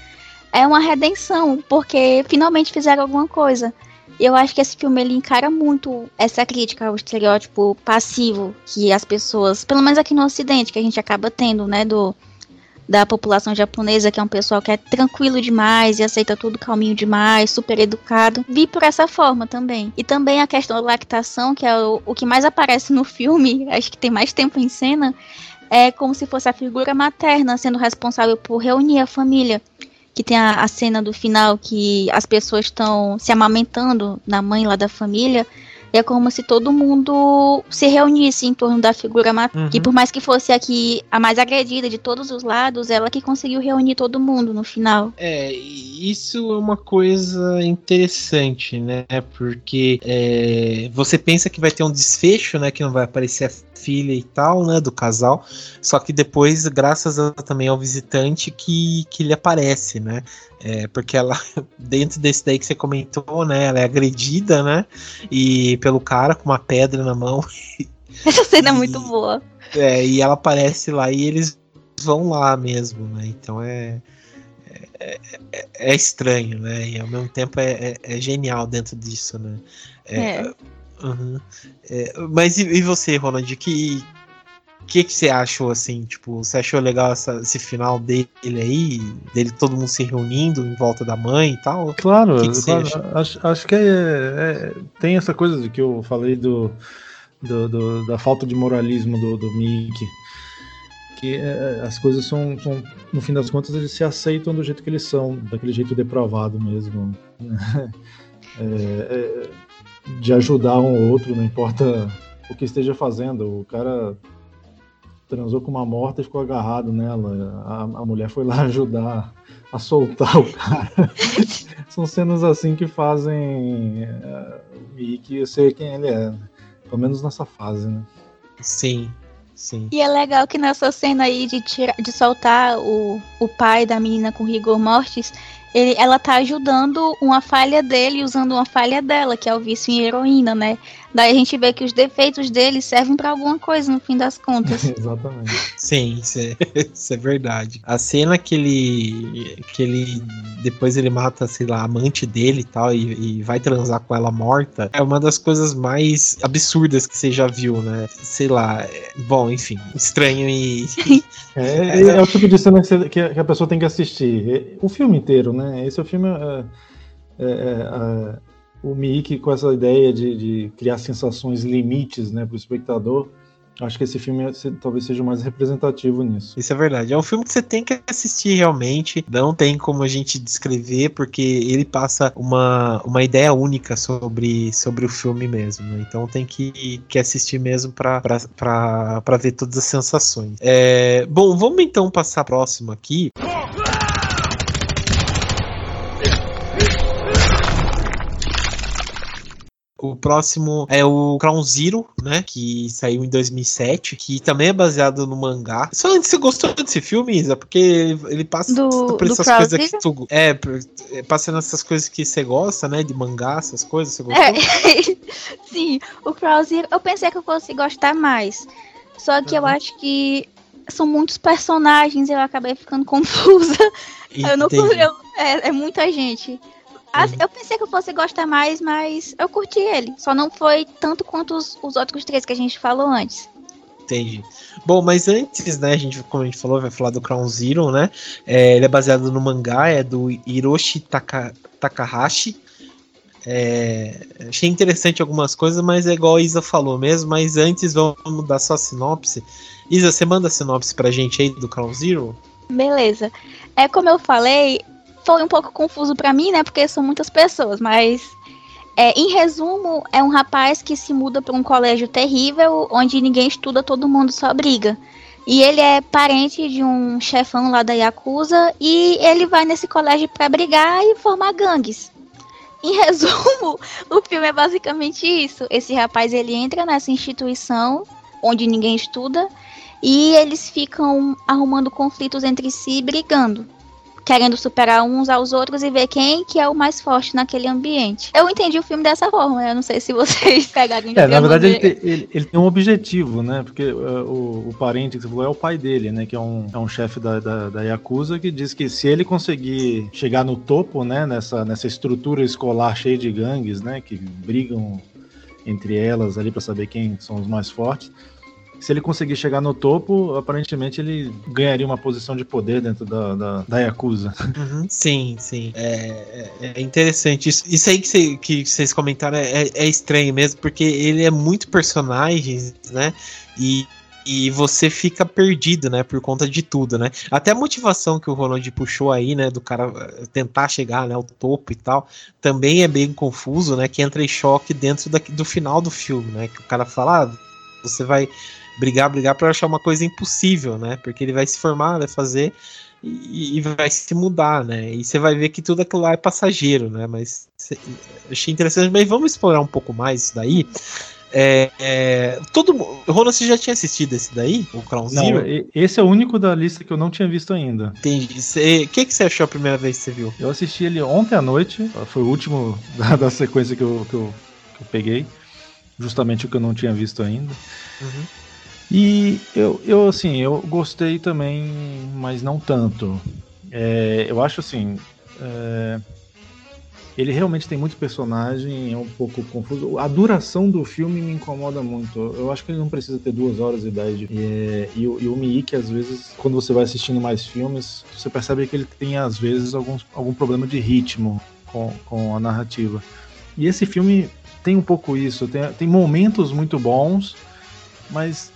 é uma redenção, porque finalmente fizeram alguma coisa. Eu acho que esse filme ele encara muito essa crítica ao estereótipo passivo que as pessoas, pelo menos aqui no Ocidente, que a gente acaba tendo, né, do da população japonesa, que é um pessoal que é tranquilo demais e aceita tudo calminho demais, super educado, vi por essa forma também. E também a questão da lactação, que é o, o que mais aparece no filme, acho que tem mais tempo em cena, é como se fosse a figura materna sendo responsável por reunir a família. Que tem a, a cena do final que as pessoas estão se amamentando na mãe lá da família. E é como se todo mundo se reunisse em torno da figura uhum. que por mais que fosse aqui a mais agredida de todos os lados, ela que conseguiu reunir todo mundo no final. É, isso é uma coisa interessante, né? Porque é, você pensa que vai ter um desfecho, né? Que não vai aparecer a filha e tal, né? Do casal. Só que depois, graças a, também ao visitante, que, que ele aparece, né? É, porque ela, dentro desse daí que você comentou, né? Ela é agredida, né? E pelo cara com uma pedra na mão. Essa cena é muito boa. É, e ela aparece lá e eles vão lá mesmo, né? Então é é, é, é, estranho, né? E ao mesmo tempo é, é, é genial dentro disso, né? É. Uhum. mas e, e, você, Ronald? Que que que você achou assim? Tipo, você achou legal essa, esse final dele aí, dele todo mundo se reunindo em volta da mãe e tal? Claro, que que claro acho, acho que tem essa coisa de que eu falei do, do, do da falta de moralismo do, do Mickey que é, as coisas são, são, no fim das contas, eles se aceitam do jeito que eles são, daquele jeito depravado mesmo. É, é, de ajudar um ou outro, não importa o que esteja fazendo. O cara transou com uma morta e ficou agarrado nela. A, a mulher foi lá ajudar a soltar o cara. São cenas assim que fazem é, o Mickey ser quem ele é. Pelo menos nessa fase, né? Sim. Sim. E é legal que nessa cena aí de, tirar, de soltar o, o pai da menina com rigor mortis, ele, ela tá ajudando uma falha dele usando uma falha dela, que é o vício em heroína, né? Daí a gente vê que os defeitos dele servem para alguma coisa no fim das contas. Exatamente. Sim, isso é, isso é, verdade. A cena que ele que ele depois ele mata, sei lá, a amante dele e tal e, e vai transar com ela morta é uma das coisas mais absurdas que você já viu, né? Sei lá, é, bom, enfim, estranho e é, é, o tipo de cena que a pessoa tem que assistir. O filme inteiro, né? Esse é o filme é, é, é o Mickey com essa ideia de, de criar sensações limites né, para o espectador. Acho que esse filme é, talvez seja o mais representativo nisso. Isso é verdade. É um filme que você tem que assistir realmente. Não tem como a gente descrever, porque ele passa uma, uma ideia única sobre, sobre o filme mesmo. Né? Então tem que, que assistir mesmo para ver todas as sensações. É, bom, vamos então passar próximo aqui. O próximo é o Crown Zero, né? Que saiu em 2007, que também é baseado no mangá. Só antes você gostou desse filme, Isa? Porque ele passa do, por essas coisas que tu. É, é, passando essas coisas que você gosta, né? De mangá, essas coisas. Você gostou? É, sim, o Crown Zero, eu pensei que eu fosse gostar mais. Só que uhum. eu acho que são muitos personagens, eu acabei ficando confusa. Eu não eu, é, é muita gente. Uhum. Eu pensei que eu fosse gostar mais, mas eu curti ele. Só não foi tanto quanto os, os outros três que a gente falou antes. Entendi. Bom, mas antes, né, a gente, como a gente falou, vai falar do Crown Zero, né? É, ele é baseado no mangá, é do Hiroshi Taka, Takahashi. É, achei interessante algumas coisas, mas é igual a Isa falou mesmo. Mas antes, vamos dar só a sinopse. Isa, você manda a sinopse pra gente aí do Crown Zero? Beleza. É como eu falei, foi um pouco confuso para mim, né? Porque são muitas pessoas, mas é, em resumo, é um rapaz que se muda para um colégio terrível, onde ninguém estuda, todo mundo só briga. E ele é parente de um chefão lá da Yakuza e ele vai nesse colégio para brigar e formar gangues. Em resumo, o filme é basicamente isso. Esse rapaz ele entra nessa instituição onde ninguém estuda e eles ficam arrumando conflitos entre si, brigando querendo superar uns aos outros e ver quem que é o mais forte naquele ambiente. Eu entendi o filme dessa forma, eu não sei se vocês pegaram É, na verdade ele tem, ele, ele tem, um objetivo, né? Porque uh, o, o, parente que você falou é o pai dele, né? Que é um, é um chefe da, da, da, Yakuza que diz que se ele conseguir chegar no topo, né? Nessa, nessa estrutura escolar cheia de gangues, né? Que brigam entre elas ali para saber quem são os mais fortes se ele conseguir chegar no topo, aparentemente ele ganharia uma posição de poder dentro da, da, da Yakuza. Uhum. Sim, sim. É, é, é interessante. Isso, isso aí que, cê, que vocês comentaram é, é estranho mesmo, porque ele é muito personagens, né? E e você fica perdido, né, por conta de tudo, né? Até a motivação que o Ronald puxou aí, né, do cara eh, tentar chegar, né, ao topo e tal, também é bem confuso, né, que entra em choque dentro da, do final do filme, né, que o cara fala, ah, você vai brigar, brigar para achar uma coisa impossível, né, porque ele vai se formar, vai fazer e, e vai se mudar, né, e você vai ver que tudo aquilo lá é passageiro, né, mas achei interessante, mas vamos explorar um pouco mais isso daí, é, é, todo Ronald, você já tinha assistido esse daí? O Crown Zero? Não, esse é o único da lista que eu não tinha visto ainda. Entendi. O que, que você achou a primeira vez que você viu? Eu assisti ele ontem à noite. Foi o último da, da sequência que eu, que eu, que, eu, peguei. Justamente o que eu não tinha visto ainda. Uhum. E eu, eu, assim, eu gostei também, mas não tanto. É, eu acho assim. É, ele realmente tem muito personagem, é um pouco confuso. A duração do filme me incomoda muito. Eu acho que ele não precisa ter duas horas e dez. De... E, e, e o Miike, às vezes, quando você vai assistindo mais filmes, você percebe que ele tem, às vezes, alguns, algum problema de ritmo com, com a narrativa. E esse filme tem um pouco isso. Tem, tem momentos muito bons, mas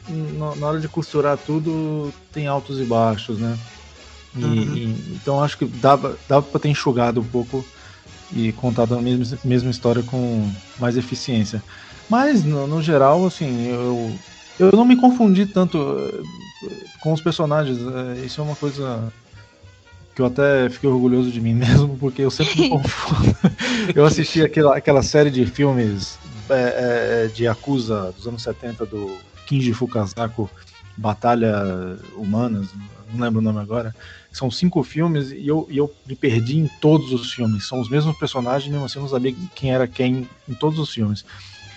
na hora de costurar tudo, tem altos e baixos, né? E, uhum. e, então acho que dava, dava para ter enxugado um pouco e contado a mesma, mesma história com mais eficiência. Mas, no, no geral, assim, eu, eu não me confundi tanto eh, com os personagens. Eh, isso é uma coisa que eu até fiquei orgulhoso de mim mesmo, porque eu sempre me confundo. eu assisti aquela, aquela série de filmes é, é, de Yakuza dos anos 70 do Kinji Fukasako, Batalha Humanas, não lembro o nome agora. São cinco filmes e eu, e eu me perdi em todos os filmes. São os mesmos personagens, mesmo assim eu não sabia quem era quem em todos os filmes.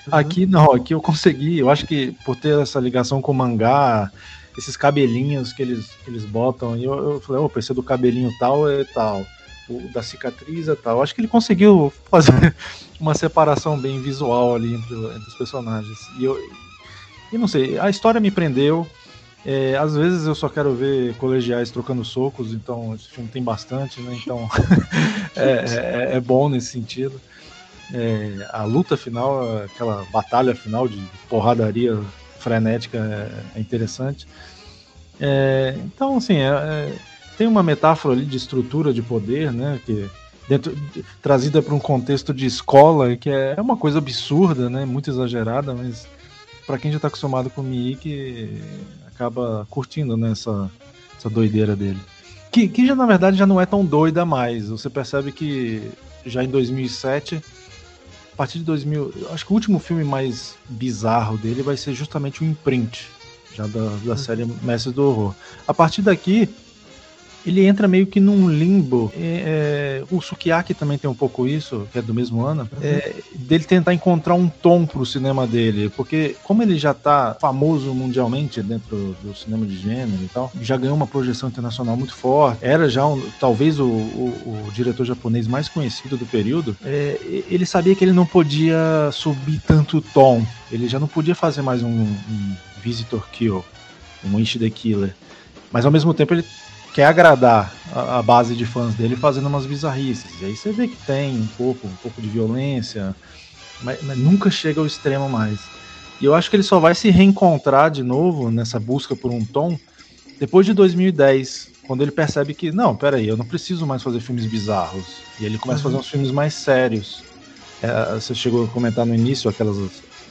Uhum. Aqui não, aqui eu consegui. Eu acho que por ter essa ligação com o mangá, esses cabelinhos que eles, que eles botam, eu, eu falei, opa, esse é do cabelinho tal é tal, o da cicatriz é tal. Eu acho que ele conseguiu fazer uma separação bem visual ali entre, entre os personagens. E eu, e não sei, a história me prendeu. É, às vezes eu só quero ver colegiais trocando socos, então esse filme tem bastante, né? Então é, é, é, bom nesse sentido. É, a luta final, aquela batalha final de porradaria frenética é, é interessante. É, então, assim, tem uma metáfora ali de estrutura de poder, né? Que dentro, trazida para um contexto de escola, que é uma coisa absurda, né? Muito exagerada, mas para quem já está acostumado com o Miike, acaba curtindo né, essa, essa doideira dele. Que, que já na verdade já não é tão doida mais. Você percebe que já em 2007, a partir de 2000, acho que o último filme mais bizarro dele vai ser justamente o Imprint, já da, da uhum. série Mestre do Horror. A partir daqui, ele entra meio que num limbo. É, é, o Sukiyaki também tem um pouco isso, que é do mesmo ano, uhum. é, dele tentar encontrar um tom pro cinema dele, porque como ele já tá famoso mundialmente dentro do cinema de gênero e tal, já ganhou uma projeção internacional muito forte, era já um, talvez o, o, o, diretor japonês mais conhecido do período, é, ele sabia que ele não podia subir tanto tom, ele já não podia fazer mais um, um Visitor Kill, um Wish the Killer. Mas ao mesmo tempo ele quer agradar a, a, base de fãs dele fazendo umas bizarrices. E aí você vê que tem um pouco, um pouco de violência, mas, mas, nunca chega ao extremo mais. E eu acho que ele só vai se reencontrar de novo nessa busca por um tom depois de 2010, quando ele percebe que, não, peraí, eu não preciso mais fazer filmes bizarros. E ele começa uhum. a fazer uns filmes mais sérios. É, você chegou a comentar no início aquelas,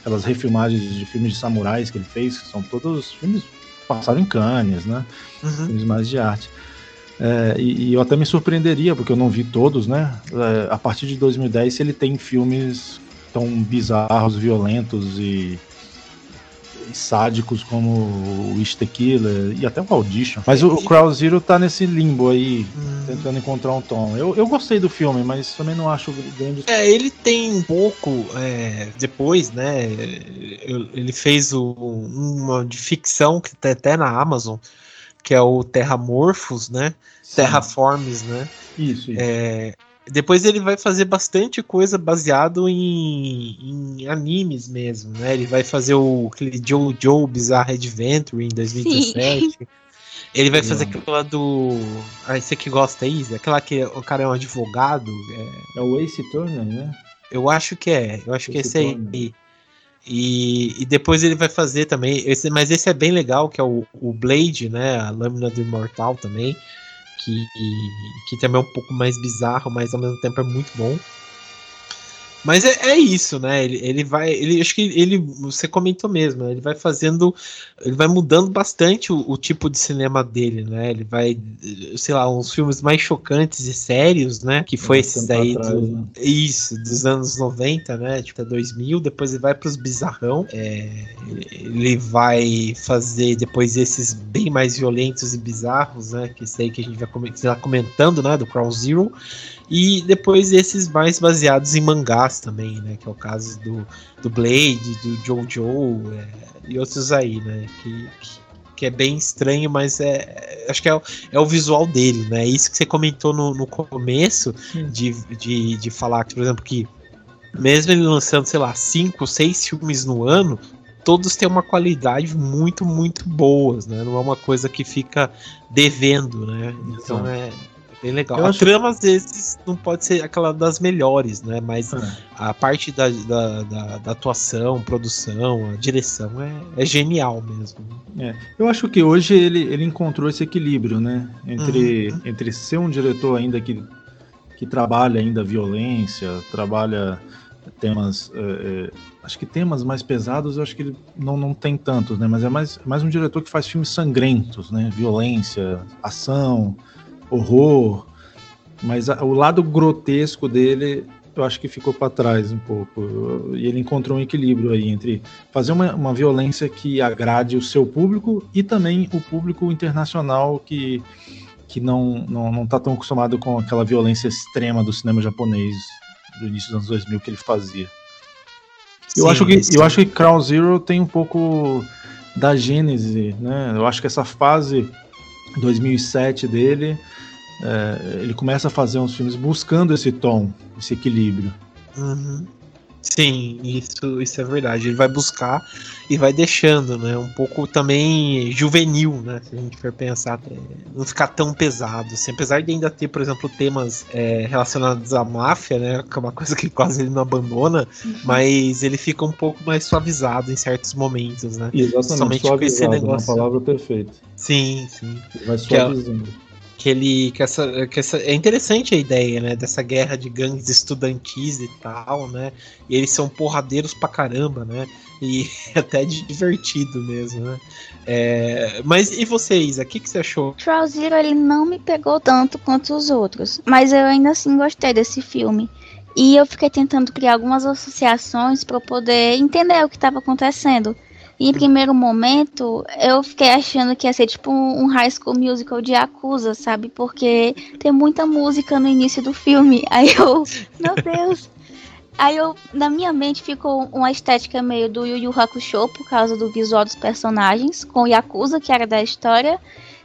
aquelas refilmagens de filmes de samurais que ele fez, que são todos filmes passaram em Cannes, né? Uhum. Filmes mais de arte. É, e, e, eu até me surpreenderia, porque eu não vi todos, né? É, a partir de 2010, se ele tem filmes tão bizarros, violentos e, e sádicos como o Killer e até o Audition. Mas o, Crowd Zero tá nesse limbo aí, hum. tentando encontrar um tom. Eu, eu gostei do filme, mas também não acho grande. É, ele tem um pouco. É, depois, né? Ele fez o, uma de ficção que tá até na Amazon que é o Terramorphos, né? Sim. Terraforms, né? Isso, isso. É, depois ele vai fazer bastante coisa baseado em, em, animes mesmo, né? Ele vai fazer o aquele Jojo Bizarre Adventure em 2017. Sim. Ele vai fazer aquela do. Ah, você que gosta aí, aquela que o cara é um advogado. É, é o Ace Turner, né? Eu acho que é. Eu acho Ace que é esse aí. E, e, depois ele vai fazer também, esse, mas esse é bem legal, que é o, o Blade, né? A lâmina do Imortal também, que, que também é um pouco mais bizarro, mas ao mesmo tempo é muito bom. Mas é, é, isso, né? Ele, ele vai. Ele, acho que ele. Você comentou mesmo, né? ele vai fazendo. Ele vai mudando bastante o, o, tipo de cinema dele, né? Ele vai, sei lá, uns filmes mais chocantes e sérios, né? Que foi esses daí do, né? Isso, dos anos 90, né? Tipo, até 2000. Depois ele vai pros bizarrão. É, ele vai fazer depois esses bem mais violentos e bizarros, né? Que sei que a gente vai comentando, né? Do Crown Zero. E depois esses mais baseados em mangás também, né? Que é o caso do, do Blade, do Jojo é, e outros aí, né? Que, que, que, é bem estranho, mas é. Acho que é, é o visual dele, né? Isso que você comentou no, no começo de, de, de falar, por exemplo, que mesmo ele lançando, sei lá, cinco, seis filmes no ano, todos têm uma qualidade muito, muito boas, né? Não é uma coisa que fica devendo, né? Então é, Bem legal. Eu a acho... trama, às vezes, não pode ser aquela das melhores, né? Mas é. a parte da, da, da, da, atuação, produção, a direção é, é genial mesmo. É. Eu acho que hoje ele, ele encontrou esse equilíbrio, né? Entre, uhum. entre ser um diretor ainda que, que trabalha ainda violência, trabalha temas. É, é, acho que temas mais pesados, eu acho que ele não, não tem tantos, né? Mas é mais, mais um diretor que faz filmes sangrentos, né? Violência, ação horror, mas a, o lado grotesco dele eu acho que ficou para trás um pouco. E ele encontrou um equilíbrio aí entre fazer uma, uma violência que agrade o seu público e também o público internacional que, que não, não, não tá tão acostumado com aquela violência extrema do cinema japonês do início dos anos 2000 que ele fazia. Eu, sim, acho que, eu acho que Crown Zero tem um pouco da gênese, né? Eu acho que essa fase 2007 dele é, ele começa a fazer uns filmes buscando esse tom, esse equilíbrio. Uhum. Sim, isso, isso é verdade. Ele vai buscar e vai deixando, né? Um pouco também juvenil, né? Se a gente for pensar, é, não ficar tão pesado. Assim, apesar de ainda ter, por exemplo, temas é, relacionados à máfia, né? Que é uma coisa que quase ele não abandona, uhum. mas ele fica um pouco mais suavizado em certos momentos, né? Exatamente, Somente com esse negócio. Uma palavra perfeita. Sim, sim. vai suavizando. Que é, ele que essa, que essa é interessante a ideia né dessa guerra de gangues estudantis e tal né e eles são porradeiros pra caramba né e até divertido mesmo né. É, mas e vocês o que, que você achou? Trial Zero ele não me pegou tanto quanto os outros mas eu ainda assim gostei desse filme. E eu fiquei tentando criar algumas associações para poder entender o que estava acontecendo em primeiro momento, eu fiquei achando que ia ser tipo um High School Musical de Acusa, sabe? Porque tem muita música no início do filme. Aí eu, meu Deus. Aí eu, na minha mente ficou uma estética meio do Yu Yu Hakusho por causa do visual dos personagens, com Yakuza, que era da história,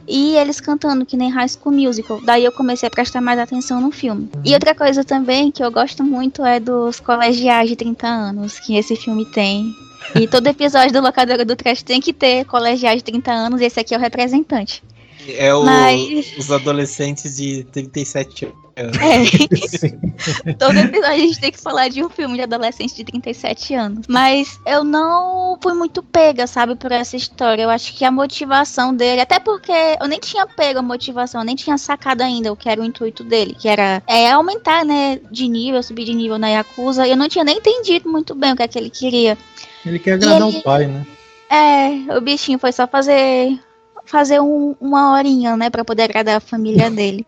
e eles cantando que nem High School Musical. Daí eu comecei a prestar mais atenção no filme. E outra coisa também que eu gosto muito é dos colegiais de 30 anos que esse filme tem. E todo episódio do Locadora do Trash tem que ter colegiais de 30 anos e esse aqui é o representante. É o, Mas... os adolescentes de 37 anos. É. Todo episódio a gente tem que falar de um filme de adolescente de 37 anos. Mas eu não fui muito pega, sabe, por essa história. Eu acho que a motivação dele, até porque eu nem tinha pego a motivação, eu nem tinha sacado ainda o que era o intuito dele, que era é, aumentar, né, de nível, subir de nível na Yakuza. Eu não tinha nem entendido muito bem o que é que ele queria. Ele quer agradar ele, o pai, né? É, o bichinho foi só fazer fazer um, uma horinha, né, para poder agradar a família dele.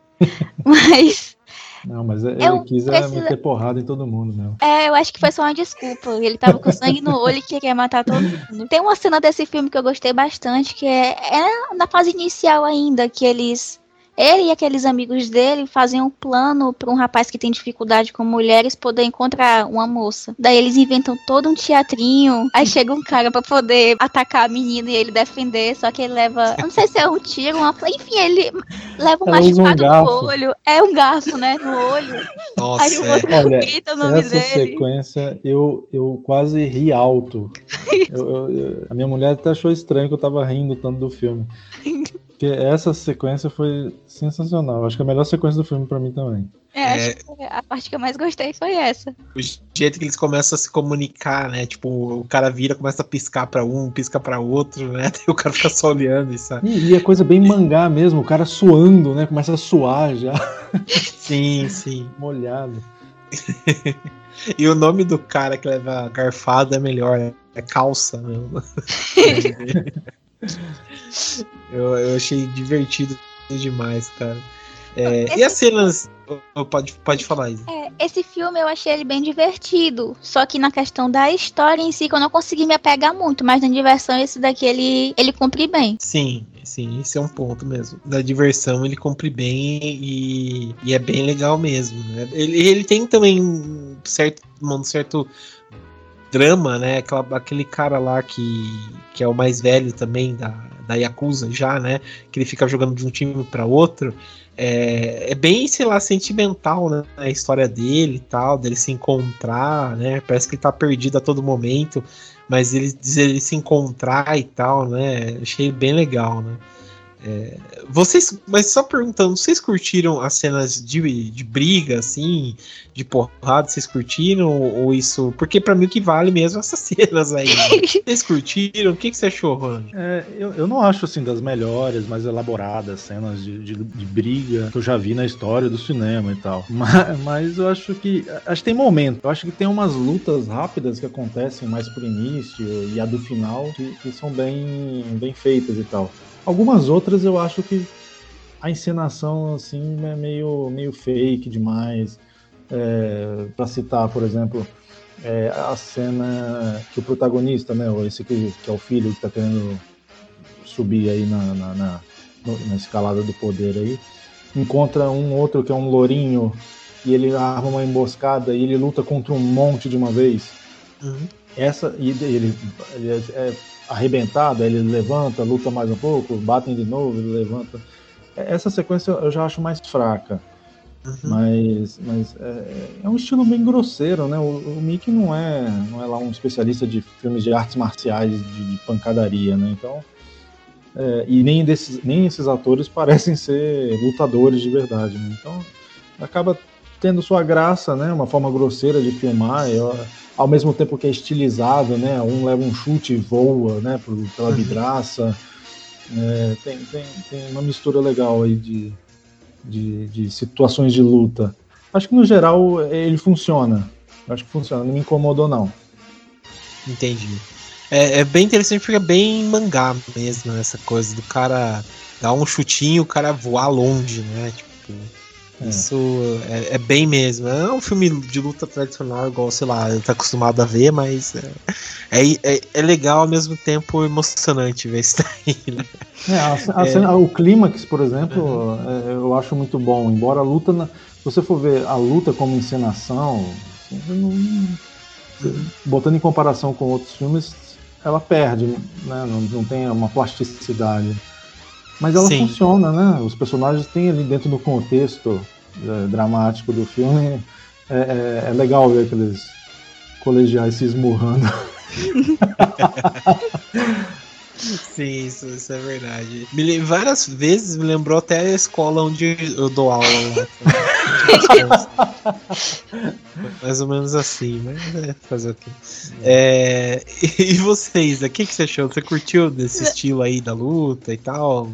Mas não, mas ele eu quis precisa... meter porrada em todo mundo, né? É, eu acho que foi só uma desculpa. Ele tava com sangue no olho e queria matar todo mundo. Tem uma cena desse filme que eu gostei bastante, que é, é na fase inicial ainda, que eles ele e aqueles amigos dele fazem um plano para um rapaz que tem dificuldade com mulheres poder encontrar uma moça. Daí eles inventam todo um teatrinho. Aí chega um cara para poder atacar a menina e ele defender, só que ele leva, não sei se é um tiro, uma, enfim, ele leva um machucado um no olho. É um garfo, né, no olho. Nossa, Aí o outro Olha, grita o nome essa dele. sequência eu eu quase ri alto. eu, eu, a minha mulher até achou estranho que eu tava rindo tanto do filme. Porque essa sequência foi sensacional. Acho que é a melhor sequência do filme para mim também. É, é, acho que a parte que eu mais gostei foi essa. O jeito que eles começam a se comunicar, né? Tipo, o cara vira, começa a piscar pra um, pisca pra outro, né? E o cara fica só olhando e sabe. E, e é coisa bem mangá mesmo, o cara suando, né? Começa a suar já. Sim, sim. Molhado. e o nome do cara que leva garfada é melhor, né? É calça mesmo. Eu, eu achei divertido demais, cara. É, e as cenas. Pode, pode falar isso. É, esse filme eu achei ele bem divertido. Só que na questão da história em si, que eu não consegui me apegar muito, mas na diversão, esse daqui ele, ele cumpre bem. Sim, sim, esse é um ponto mesmo. Da diversão ele cumpre bem e, e é bem legal mesmo. Né? Ele, ele tem também um certo, um certo drama, né? Aquela, aquele cara lá que, que é o mais velho também da, da Yakuza já, né? Que ele fica jogando de um time para outro. É, é, bem, sei lá, sentimental, né? A história dele e tal, dele se encontrar, né? Parece que ele tá perdido a todo momento, mas ele, ele se encontrar e tal, né? Achei bem legal, né? Vocês, mas só perguntando, vocês curtiram as cenas de, de briga, assim, de porrada? Vocês curtiram ou isso? Porque para mim o que vale mesmo é essas cenas aí. Né? vocês curtiram? O que, que você achou, Rony? É, eu, eu não acho assim das melhores, mais elaboradas cenas de, de, de, briga que eu já vi na história do cinema e tal. Mas, mas eu acho que acho que tem momento. Eu acho que tem umas lutas rápidas que acontecem mais pro início e a do final que, que são bem, bem feitas e tal. Algumas outras eu acho que a encenação assim é meio, meio fake demais. É, para citar, por exemplo, é, a cena que o protagonista, né, esse que, que é o filho que está querendo subir aí na, na, na, na, escalada do poder aí, encontra um outro que é um lourinho e ele arma uma emboscada e ele luta contra um monte de uma vez. Uhum. Essa e ele, ele é, é arrebentado, ele levanta, luta mais um pouco, batem de novo, ele levanta. É, essa sequência eu já acho mais fraca. Uhum. Mas, mas é, é, um estilo bem grosseiro, né? O, o, Mickey não é, não é lá um especialista de filmes de artes marciais, de, de pancadaria, né? Então, é, e nem, desses, nem esses atores parecem ser lutadores de verdade, né? Então, acaba tendo sua graça, né? Uma forma grosseira de filmar. Eu, ao mesmo tempo que é estilizado, né? Um leva um chute e voa, né? Pela uhum. vidraça. É, tem, tem, tem uma mistura legal aí de, de, de, situações de luta. Acho que no geral ele funciona. Acho que funciona, não me incomodou não. Entendi. É, é bem interessante porque é bem mangá mesmo, essa coisa do cara dar um chutinho e o cara voar longe, né? Tipo, é. Isso é, é, bem mesmo. É um filme de luta tradicional, igual, sei lá, ele tá acostumado a ver, mas é, é, é, é legal ao mesmo tempo emocionante ver isso daí, né? É, a, a cena, o clímax, por exemplo, uhum. eu acho muito bom. Embora a luta, na, se você for ver a luta como encenação, assim, não, botando em comparação com outros filmes, ela perde, né? não, não tem uma plasticidade. Mas ela Sim. funciona, né? Os personagens têm ali dentro do contexto é, dramático do filme. É, é, é, legal ver aqueles colegiais se esmurrando. Sim, isso, isso, é verdade. Me, várias vezes me lembrou até a escola onde eu dou aula lá. Mais ou menos assim, mas é fazer o quê? É, e, vocês, o que, que você achou? Você curtiu desse estilo aí da luta e tal?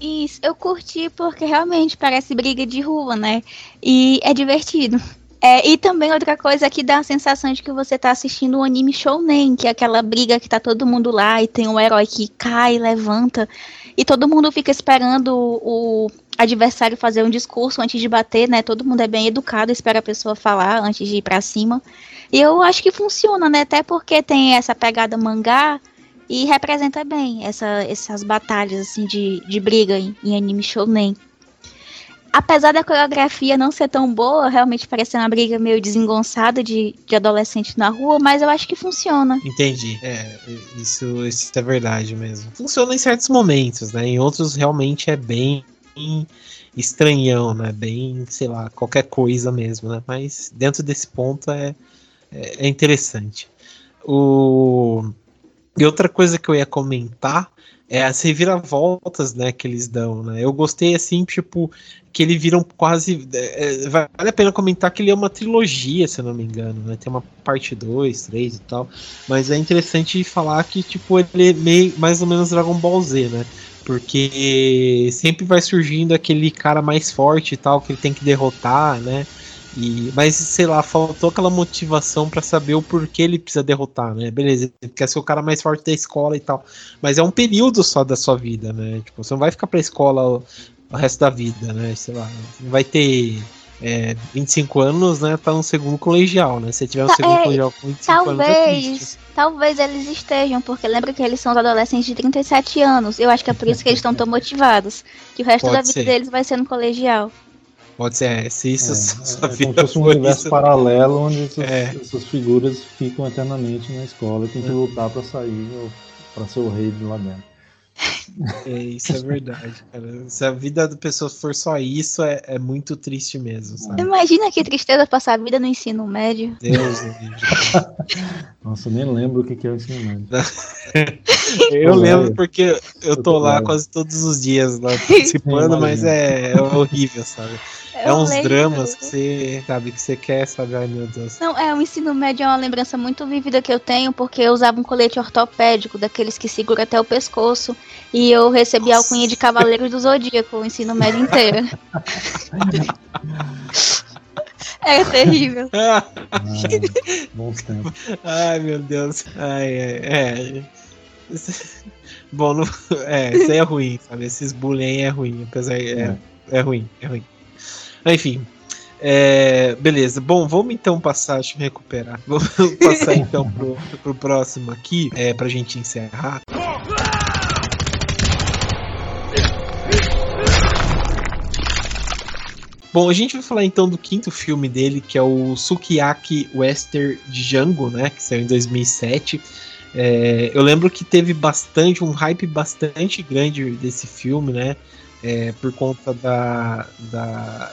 Isso, eu curti porque realmente parece briga de rua, né? E é divertido. É, e também outra coisa que dá a sensação de que você tá assistindo um anime shounen, que é aquela briga que tá todo mundo lá e tem um herói que cai, levanta, e todo mundo fica esperando o adversário fazer um discurso antes de bater, né? Todo mundo é bem educado, espera a pessoa falar antes de ir para cima. E eu acho que funciona, né? Até porque tem essa pegada mangá e representa bem essa, essas batalhas assim de, de briga em, em anime shounen apesar da coreografia não ser tão boa, realmente parece uma briga meio desengonçada de, de adolescente na rua, mas eu acho que funciona. Entendi. É, isso, isso é verdade mesmo. Funciona em certos momentos, né? Em outros realmente é bem estranhão, né? Bem, sei lá, qualquer coisa mesmo, né? Mas dentro desse ponto é, é, é interessante. O E outra coisa que eu ia comentar é as reviravoltas, né, que eles dão, né? Eu gostei assim, tipo, que eles viram quase. É, é vale a pena comentar que ele é uma trilogia, se eu não me engano, né? Tem uma parte 2, 3 e tal. Mas é interessante falar que, tipo, ele é meio, mais ou menos Dragon Ball Z, né? Porque sempre vai surgindo aquele cara mais forte e tal, que ele tem que derrotar, né? E, mas, sei lá, faltou aquela motivação para saber o porquê ele precisa derrotar, né? Beleza, ele quer ser o cara mais forte da escola e tal. Mas é um período só da sua vida, né? Tipo, você não vai ficar pra escola o, resto da vida, né? Sei lá, não vai ter é, 25 anos, né? Tá no segundo colegial, né? Se tiver um segundo é, colegial com 25 talvez, anos. É talvez eles estejam, porque lembra que eles são os adolescentes de 37 anos. Eu acho que é por isso que eles estão tão motivados. Que o resto Pode da vida ser. deles vai ser no colegial. Pode ser, é, se isso é, sua é, vida como se fosse um universo isso. paralelo onde essas, é. essas, figuras ficam eternamente na escola e tem que é. lutar para sair para ser o rei de lá dentro. É, isso é verdade, cara. Se a vida da pessoa for só isso, é, é muito triste mesmo, sabe? Imagina que tristeza passar a vida no ensino médio. Deus Nossa, eu nem lembro o que é o ensino médio. eu lembro porque eu tô lá quase todos os dias lá participando, mas é, é horrível, sabe? É uns lembro. dramas que você, sabe, que você quer, sabe? Ai, meu Deus. Não, é, o ensino médio é uma lembrança muito vívida que eu tenho, porque eu usava um colete ortopédico, daqueles que segura até o pescoço, e eu recebi Nossa. a alcunha de Cavaleiro do Zodíaco o ensino médio inteiro. é terrível. Ah, bons tempos. Ai, meu Deus. Ai, é. Bom, não, é, isso aí é ruim, sabe? Esses bullying é ruim, apesar. É, é, é ruim, é ruim. Enfim. É, beleza. Bom, vamos então passar, deixa eu recuperar. Vamos passar então pro, pro próximo aqui, é, pra gente encerrar. Bom, a gente vai falar então do quinto filme dele, que é o Sukiyaki Western Django, né, que saiu em 2007. É, eu lembro que teve bastante, um hype bastante grande desse filme, né, é, por conta da, da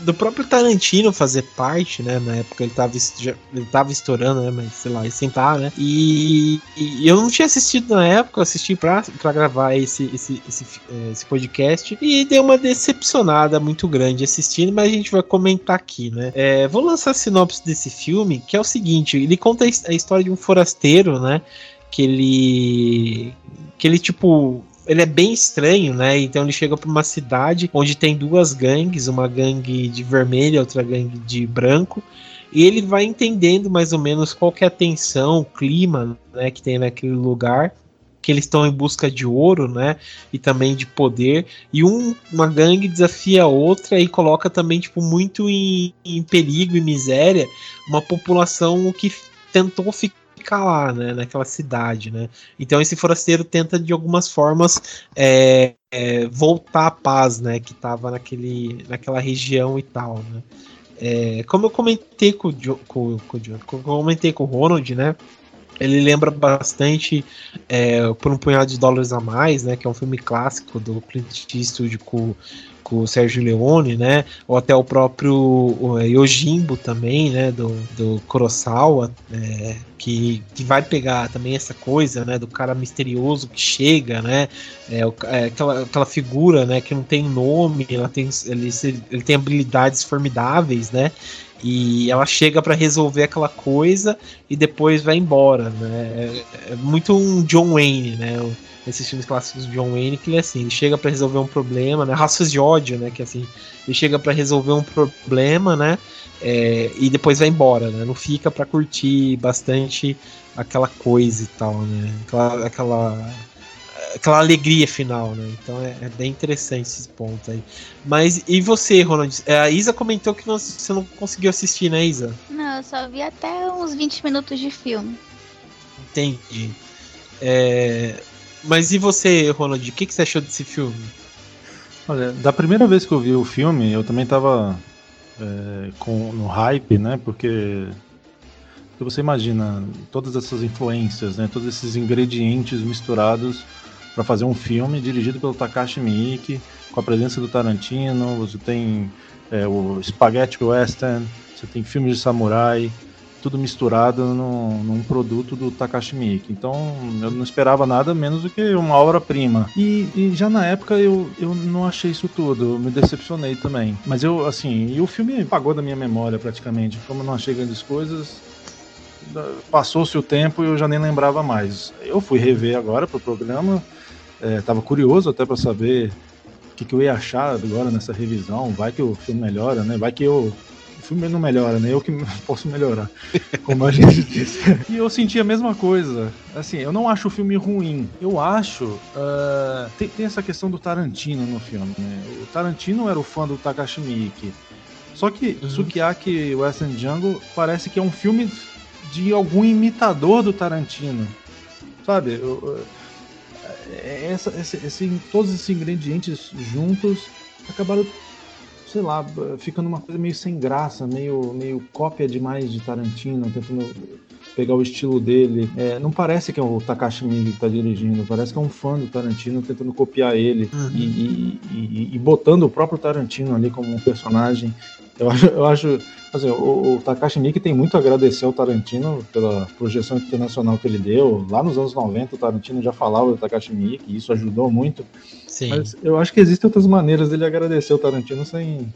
do próprio Tarantino fazer parte, né? Na época ele tava, já, ele tava estourando, né? Mas sei lá, e sentar, né? E, e, eu não tinha assistido na época, eu assisti pra, pra gravar esse, esse, esse, eh, esse podcast e deu uma decepcionada muito grande assistindo, mas a gente vai comentar aqui, né? É, vou lançar a sinopse desse filme, que é o seguinte: ele conta a história de um forasteiro, né? Que ele. Que ele, tipo, ele é bem estranho, né? Então ele chega para uma cidade onde tem duas gangues, uma gangue de vermelho e outra gangue de branco. E ele vai entendendo mais ou menos qual é a tensão, o clima, né, que tem naquele lugar que eles estão em busca de ouro, né? E também de poder. E um, uma gangue desafia a outra e coloca também, tipo, muito em, em perigo e miséria uma população que tentou ficar ficar lá, né, naquela cidade, né? Então esse forasteiro tenta de algumas formas é, é, voltar à paz, né, que estava naquele, naquela região e tal, né? É, como eu comentei com, com, com, com, comentei com o Ronald, né? Ele lembra bastante é, por um punhado de dólares a mais, né? Que é um filme clássico do Clint Eastwood com o Sérgio Leone, né? Ou até o próprio o Yojimbo também, né? Do, do Kurosawa, é, que, que vai pegar também essa coisa, né? Do cara misterioso que chega, né? É, é, aquela, aquela figura, né? Que não tem nome, ela tem, ele, ele tem habilidades formidáveis, né? e ela chega para resolver aquela coisa e depois vai embora, né? É, é muito um John Wayne, né? Nesses filmes clássicos de John Wayne, que ele é assim, ele chega para resolver um problema, né? Raças de ódio, né? Que assim, ele chega para resolver um problema, né? É, e depois vai embora, né? Não fica para curtir bastante aquela coisa e tal, né? Aquela, aquela, aquela alegria final, né? Então é, é, bem interessante esse ponto aí. Mas e você, Ronald? É, a Isa comentou que você não conseguiu assistir, né, Isa? Não, eu só vi até uns 20 minutos de filme. Entendi. É, mas e você, Ronald? O que, que você achou desse filme? Olha, da primeira vez que eu vi o filme, eu também estava é, com, no hype, né? Porque, porque você imagina todas essas influências, né? Todos esses ingredientes misturados para fazer um filme dirigido pelo Takashi Miike, com a presença do Tarantino, você tem é, o Spaghetti Western, você tem filmes de samurai, tudo misturado num, num produto do Takashi Miike. Então eu não esperava nada menos do que uma obra-prima. E, e, já na época eu, eu não achei isso tudo, eu me decepcionei também. Mas eu, assim, e o filme pagou da minha memória praticamente. Como eu não achei grandes coisas, passou-se o tempo e eu já nem lembrava mais. Eu fui rever agora pro programa, é, tava curioso até para saber o que, que, eu ia achar agora nessa revisão. Vai que o filme melhora, né? Vai que eu. O filme não melhora, né? Eu que posso melhorar, como a gente disse. E eu senti a mesma coisa. Assim, eu não acho o filme ruim. Eu acho. Uh, tem, tem, essa questão do Tarantino no filme, né? O Tarantino era o fã do Takashi Miike. Só que uhum. Sukiyaki Western Jungle parece que é um filme de algum imitador do Tarantino. Sabe? Eu, é, essa, esse, esse, todos esses ingredientes juntos acabaram, sei lá, ficando uma coisa meio sem graça, meio, meio cópia demais de Tarantino, tentando pegar o estilo dele. É, não parece que é o Takashi Miike que está dirigindo, parece que é um fã do Tarantino tentando copiar ele uhum. e, e, e, e, botando o próprio Tarantino ali como um personagem. Eu acho, eu acho assim, o, o Takashi Miike tem muito a agradecer ao Tarantino pela projeção internacional que ele deu. Lá nos anos 90, o Tarantino já falava do Takashi Miike, e isso ajudou muito. Sim. Mas eu acho que existem outras maneiras dele agradecer o Tarantino sem,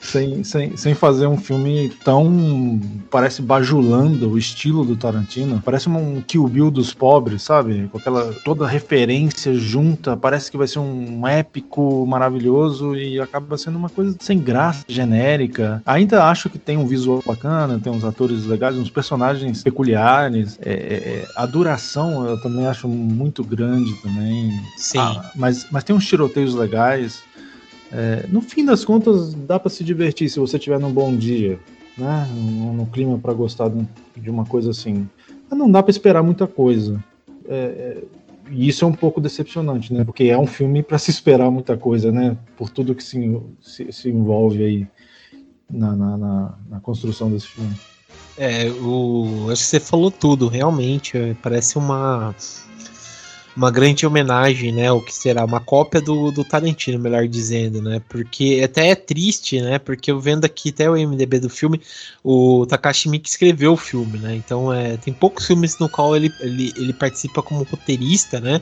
sem, sem, sem fazer um filme tão. parece bajulando o estilo do Tarantino. Parece um Kill Bill dos pobres, sabe? Com aquela toda referência junta. Parece que vai ser um épico maravilhoso e acaba sendo uma coisa sem graça, genérica. Ainda acho que tem um visual bacana, tem uns atores legais, uns personagens peculiares. É, é, é a duração eu também acho muito grande também. Sim. Ah, mas, mas tem uns tiroteios legais. É, no fim das contas, dá para se divertir se você tiver num bom dia, né? No clima para gostar de uma coisa assim. Mas não dá para esperar muita coisa. É, é, e isso é um pouco decepcionante, né? Porque é um filme para se esperar muita coisa, né? Por tudo que se, se, se envolve aí na, na, na, na, construção desse filme. É, o, acho que você falou tudo, realmente. É, parece uma uma grande homenagem, né? O que será uma cópia do, do Tarantino, melhor dizendo, né? Porque até é triste, né? Porque eu vendo aqui até o MDB do filme, o Takashi Miike escreveu o filme, né? Então é, tem poucos filmes no qual ele, ele, ele participa como roteirista, né?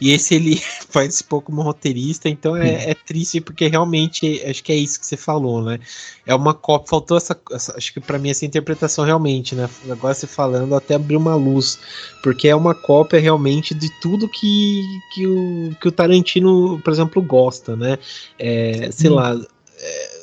E esse ele participou como roteirista, então é, é, triste porque realmente acho que é isso que você falou, né? É uma cópia, faltou essa, essa acho que para mim essa interpretação realmente, né? Agora você falando até abriu uma luz, porque é uma cópia realmente de tudo que, que, o, que o Tarantino, por exemplo, gosta, né? É, sei hum. lá. É,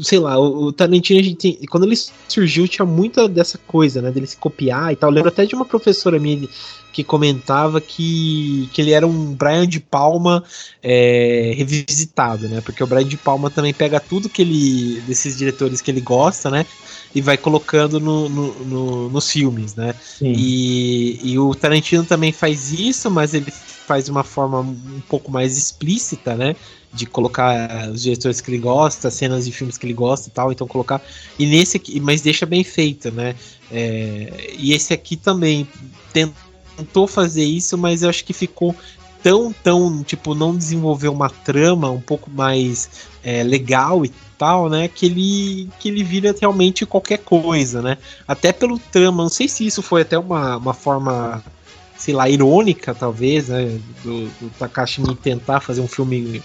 sei lá, o, Tarantino, a gente quando ele surgiu, tinha muita dessa coisa, né, dele se copiar e tal. Eu lembro até de uma professora minha que comentava que, que ele era um Brian de Palma é, revisitado, né? Porque o Brian de Palma também pega tudo que ele. desses diretores que ele gosta, né? E vai colocando no, no, no nos filmes, né? E, e o Tarantino também faz isso, mas ele faz de uma forma um pouco mais explícita, né? De colocar os diretores que ele gosta, cenas de filmes que ele gosta e tal, então colocar. E nesse aqui, mas deixa bem feito, né? É, e esse aqui também tenta tentou fazer isso, mas eu acho que ficou tão, tão, tipo, não desenvolveu uma trama um pouco mais é, legal e tal, né? Que ele, que ele vira realmente qualquer coisa, né? Até pelo trama, não sei se isso foi até uma, uma forma, sei lá, irônica, talvez, né? Do, do Takashi tentar fazer um filme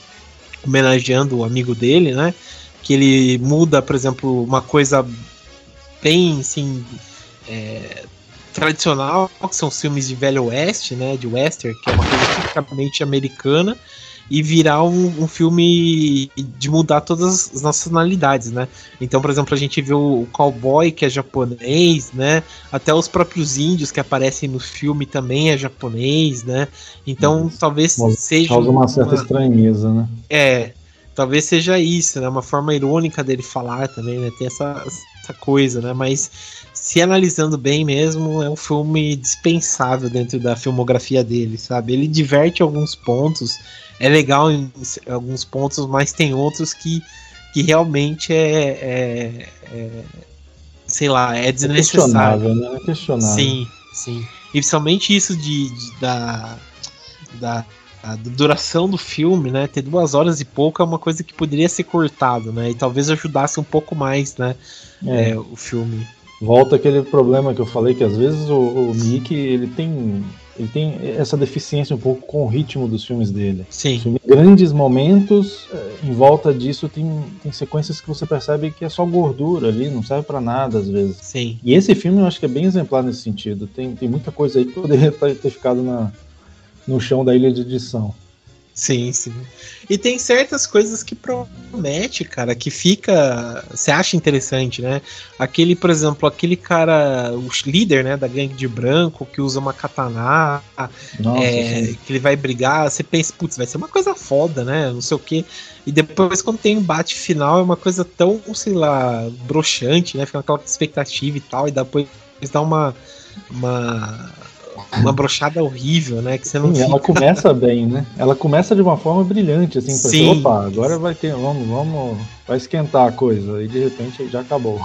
homenageando o amigo dele, né? Que ele muda, por exemplo, uma coisa bem, assim, é, tradicional, que são os filmes de velho oeste, né, de western, que é uma coisa tipicamente americana, e virar um, um, filme de mudar todas as nacionalidades, né? Então, por exemplo, a gente vê o cowboy que é japonês, né? Até os próprios índios que aparecem no filme também é japonês, né? Então, talvez Mas seja causa uma certa uma... estranheza, né? É, talvez seja isso, né? Uma forma irônica dele falar também, né? Tem essa, essa coisa, né? Mas se analisando bem mesmo, é um filme dispensável dentro da filmografia dele, sabe? Ele diverte alguns pontos, é legal em alguns pontos, mas tem outros que, que realmente é, é, é sei lá, é desnecessário. É questionável, né? É questionável. Sim, sim. E principalmente isso de, de da, da a duração do filme, né, ter duas horas e pouco é uma coisa que poderia ser cortado, né, e talvez ajudasse um pouco mais, né, é. É, o filme. Volta aquele problema que eu falei que às vezes o, o Mickey ele tem ele tem essa deficiência um pouco com o ritmo dos filmes dele. Sim. Filme, grandes momentos, eh, em volta disso tem, tem sequências que você percebe que é só gordura ali, não serve para nada às vezes. Sim. E esse filme eu acho que é bem exemplar nesse sentido. Tem, tem muita coisa aí que poderia ter ficado na, no chão da ilha de edição. Sim, sim. E tem certas coisas que promete, cara, que fica. Você acha interessante, né? Aquele, por exemplo, aquele cara, o líder, né, da gangue de branco, que usa uma katana, Nossa, é, que ele vai brigar, você pensa, putz, vai ser uma coisa foda, né? Não sei o quê. E depois, quando tem um bate final, é uma coisa tão, sei lá, broxante, né? Fica aquela expectativa e tal, e depois dá uma. uma uma brochada horrível, né? Que você não Sim, fica... ela começa bem, né? Ela começa de uma forma brilhante, assim, pra Sim. opa, agora vai ter, vamos, vamos, vai esquentar a coisa, e de repente já acabou.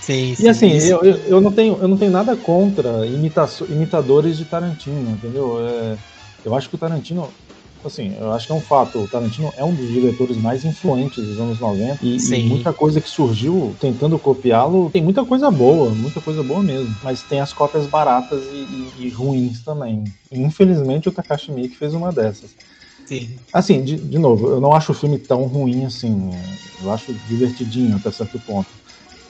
Sim, sim, e assim, eu, eu, não tenho, eu não tenho nada contra imita imitadores de Tarantino, entendeu? É, eu acho que o Tarantino assim, eu acho que é um fato. O Tarantino é um dos diretores mais influentes dos anos 90 e, e muita coisa que surgiu tentando copiá-lo tem muita coisa boa, muita coisa boa mesmo. Mas tem as cópias baratas e, e, e ruins também. Infelizmente o Takashi Miike fez uma dessas. Sim. Assim, de, de novo, eu não acho o filme tão ruim assim. Eu acho divertidinho até certo ponto.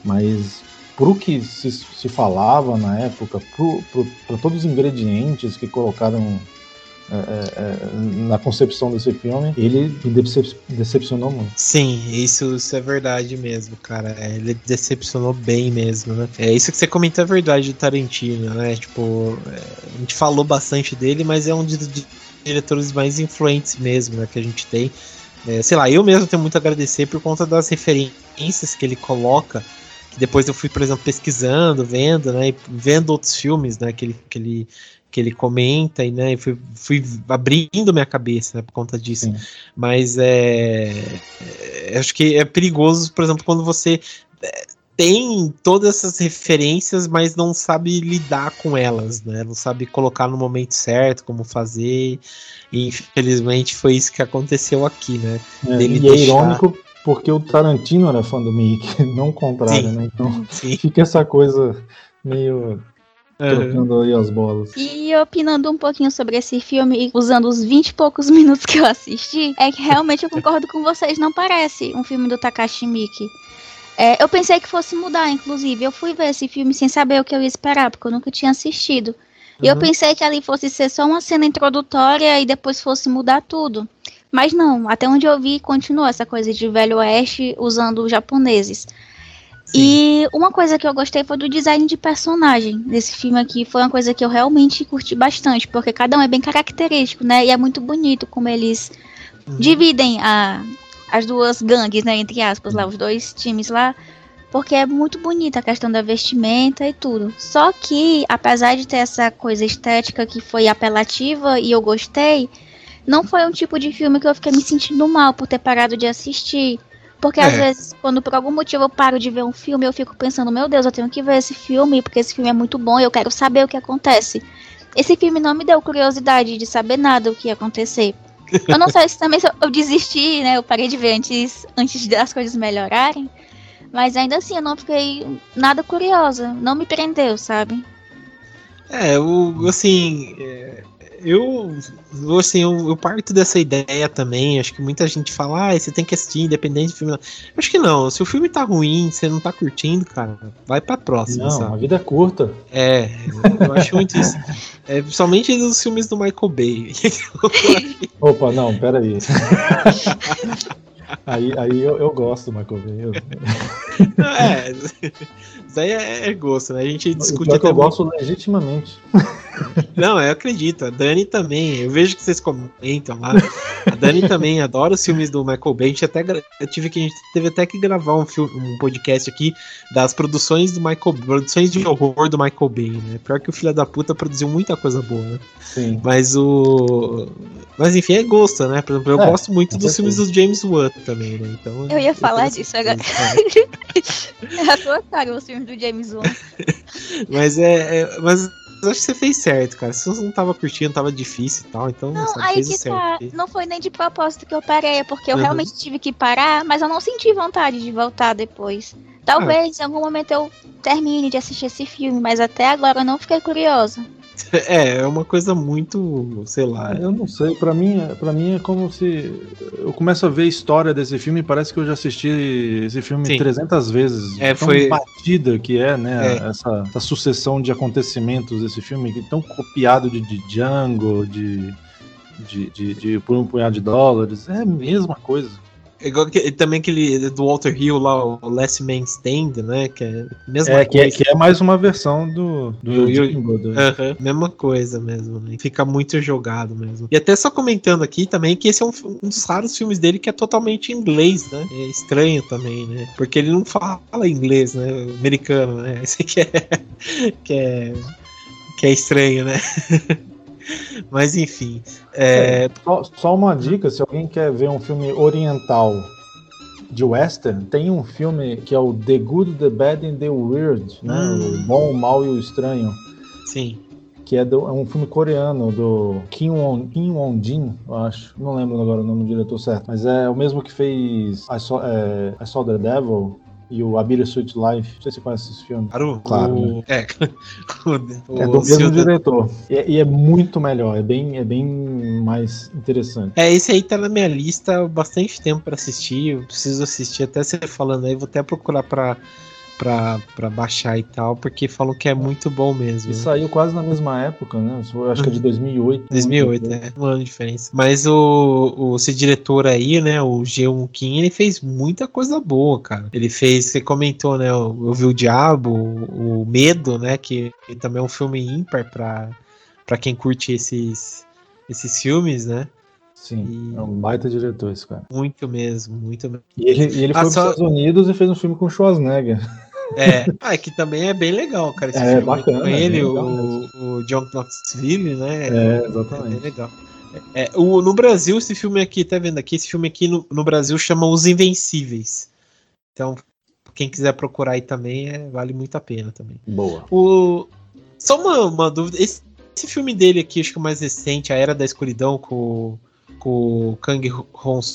Mas pro que se, se falava na época, para todos os ingredientes que colocaram na concepção desse filme, ele me decep decepcionou muito. Sim, isso, isso, é verdade mesmo, cara. É, ele decepcionou bem mesmo, né? É isso que você comentou é verdade do Tarantino, né? Tipo, é, a gente falou bastante dele, mas é um dos diretores mais influentes mesmo, né? Que a gente tem. É, sei lá, eu mesmo tenho muito a agradecer por conta das referências que ele coloca. Que depois eu fui, por exemplo, pesquisando, vendo, né? vendo outros filmes, né? Que ele, que ele que ele comenta e né, fui, fui abrindo minha cabeça né, por conta disso. Sim. Mas é, é, acho que é perigoso, por exemplo, quando você é, tem todas essas referências, mas não sabe lidar com elas, né? Não sabe colocar no momento certo, como fazer. E infelizmente foi isso que aconteceu aqui, né? É, e deixar... é irônico porque o Tarantino era fã do Mickey, não o contrário, sim, né? Então sim. fica essa coisa meio Trocando aí as bolas. E opinando um pouquinho sobre esse filme, usando os 20 e poucos minutos que eu assisti, é que realmente eu concordo com vocês, não parece um filme do Takashi Miike. É, eu pensei que fosse mudar, inclusive. Eu fui ver esse filme sem saber o que eu ia esperar, porque eu nunca tinha assistido. E uhum. eu pensei que ali fosse ser só uma cena introdutória e depois fosse mudar tudo. Mas não, até onde eu vi, continua essa coisa de Velho Oeste usando japoneses. E uma coisa que eu gostei foi do design de personagem desse filme aqui. Foi uma coisa que eu realmente curti bastante, porque cada um é bem característico, né? E é muito bonito como eles uhum. dividem a, as duas gangues, né? Entre aspas, lá, os dois times lá. Porque é muito bonita a questão da vestimenta e tudo. Só que, apesar de ter essa coisa estética que foi apelativa e eu gostei, não foi um tipo de filme que eu fiquei me sentindo mal por ter parado de assistir. Porque é. às vezes, quando por algum motivo eu paro de ver um filme, eu fico pensando, meu Deus, eu tenho que ver esse filme, porque esse filme é muito bom e eu quero saber o que acontece. Esse filme não me deu curiosidade de saber nada o que ia acontecer. Eu não sei se também eu desisti, né? Eu parei de ver antes, antes das coisas melhorarem. Mas ainda assim, eu não fiquei nada curiosa. Não me prendeu, sabe? É, o, assim, é, eu, assim, eu, eu, parto dessa ideia também. Acho que muita gente fala, ah, você tem que assistir independente do filme. Acho que não. Se o filme tá ruim, você não tá curtindo, cara, vai pra próxima. Não, sabe? a vida é curta. É, eu acho muito isso. É, principalmente nos filmes do Michael Bay. Opa, não, pera aí. Aí, aí eu, eu gosto do Michael Bay. Eu... É, isso aí é, é, gosto, né? A gente discute até. Eu gosto legitimamente. Não, eu acredito. A Dani também. Eu vejo que vocês comentam lá. A Dani também adora os filmes do Michael Bay. A gente até eu tive que a gente teve até que gravar um, filme, um podcast aqui das produções do Michael, produções de horror do Michael Bay, né? Pior que o filho da puta produziu muita coisa boa, né? Sim. Mas o, mas enfim é gosto, né? Por exemplo, eu é, gosto muito dos filmes do James Wan também, né? Então. Eu ia falar disso agora. é a tua cara os filmes do James Wan. mas é, é mas eu acho que você fez certo, cara. Se você não tava curtindo, tava difícil e tal, então não, sabe, aí fez que certo. Tá. Não foi nem de propósito que eu parei, é porque eu uhum. realmente tive que parar, mas eu não senti vontade de voltar depois. Talvez em algum momento eu termine de assistir esse filme, mas até agora eu não fiquei curiosa. É, é uma coisa muito, sei lá. Eu não sei, para mim, para mim é como se eu começo a ver a história desse filme e parece que eu já assisti esse filme Sim. 300 vezes. É, tão foi batida que é, né, é. Essa, essa, sucessão de acontecimentos desse filme, que tão copiado de, de Django, de, de, de, de por um punhado de dólares, é a mesma coisa. Igual que, também aquele do Walter Hill lá, o Last Man Stand, né? Que é mesma é, coisa. Que é, que é mais uma versão do, do, do, Jimbo, do... Uh -huh, Mesma coisa mesmo, né? Fica muito jogado mesmo. E até só comentando aqui também que esse é um, um, dos raros filmes dele que é totalmente inglês, né? É estranho também, né? Porque ele não fala inglês, né? Americano, né? Esse aqui é. que é. que é estranho, né? Mas enfim. É... É, só, só, uma dica: se alguém quer ver um filme oriental de western, tem um filme que é o The Good, The Bad and The Weird, né? Hum. O Bom, o Mal e o Estranho. Sim. Que é, do, é um filme coreano do Kim Won, Kim Won Jin, eu acho. Não lembro agora o nome do diretor certo. Mas é o mesmo que fez I Saw, é, I Saw the Devil e o A Bittersweet Life. Não sei se você conhece esse filme. Claro. claro o... Né? É. o, é do mesmo diretor. E, é, e, é muito melhor, é bem, é bem mais interessante. É, esse aí tá na minha lista há bastante tempo para assistir. Eu preciso assistir até você falando aí, vou até procurar para pra, pra baixar e tal, porque falam que é muito bom mesmo. E né? saiu quase na mesma época, né? Eu acho que é de 2008. 2008, né? é, um ano de diferença. Mas o, o esse diretor aí, né, o G1 Kim, ele fez muita coisa boa, cara. Ele fez, você comentou, né, Eu Vi o Diabo, o, o Medo, né, que, que também é um filme ímpar pra, pra quem curte esses, esses filmes, né? Sim, e... é um baita diretor esse cara. Muito mesmo, muito mesmo. E ele, e ele ah, foi só... para os Estados Unidos e fez um filme com Schwarzenegger. É, ah, que também é bem legal, cara. Esse é, filme bacana. Com ele, o, o John Knoxville, né? É, exatamente. É legal. É, o, no Brasil, esse filme aqui, tá vendo aqui? Esse filme aqui no, no Brasil chama Os Invencíveis. Então, quem quiser procurar aí também, é, vale muito a pena também. Boa. O, só uma, uma dúvida. Esse, esse filme dele aqui, acho que o mais recente, A Era da Escuridão, com, com o Kang Hong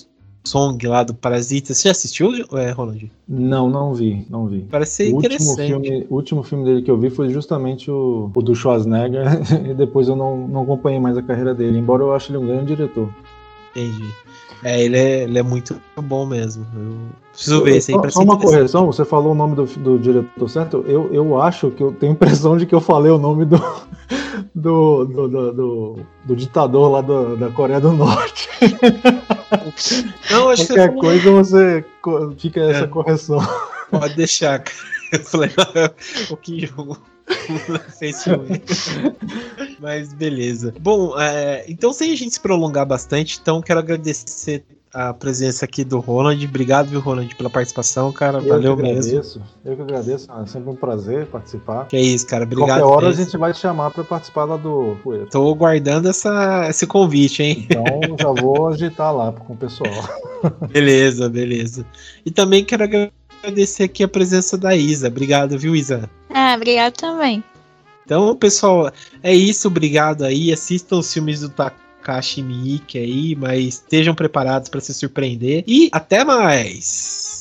Song lá do Parasita. Você já assistiu, é, Roland? Não, não vi, não vi. Parece ser o interessante. Último filme, o último filme dele que eu vi foi justamente o, o do Schwarzenegger, e depois eu não, não acompanhei mais a carreira dele, embora eu ache ele um grande diretor. Entendi. É, ele é, ele é muito bom mesmo. Eu preciso ver isso aí. Só, só uma correção, você falou o nome do, do diretor certo? Eu, eu acho que eu tenho a impressão de que eu falei o nome do, do, do, do, do, do ditador lá do, da Coreia do Norte. Não, acho Qualquer que coisa você fica essa é. correção. Pode deixar, cara. Eu falei, o que jogo. Mas beleza. Bom, é, então sem a gente se prolongar bastante, então quero agradecer a presença aqui do Roland. Obrigado, viu, Roland, pela participação, cara. Eu Valeu que mesmo. Eu que agradeço. É sempre um prazer participar. Que é isso, cara. Obrigado. Qualquer hora mesmo. a gente vai te chamar para participar lá do Poeira. Tô guardando essa, esse convite, hein? Então já vou agitar lá com o pessoal. beleza, beleza. E também quero agradecer aqui a presença da Isa. Obrigado, viu, Isa? Ah, obrigado também. Então, pessoal, é isso. Obrigado aí. Assistam os filmes do Takashi Miike aí, mas estejam preparados para se surpreender. E até mais!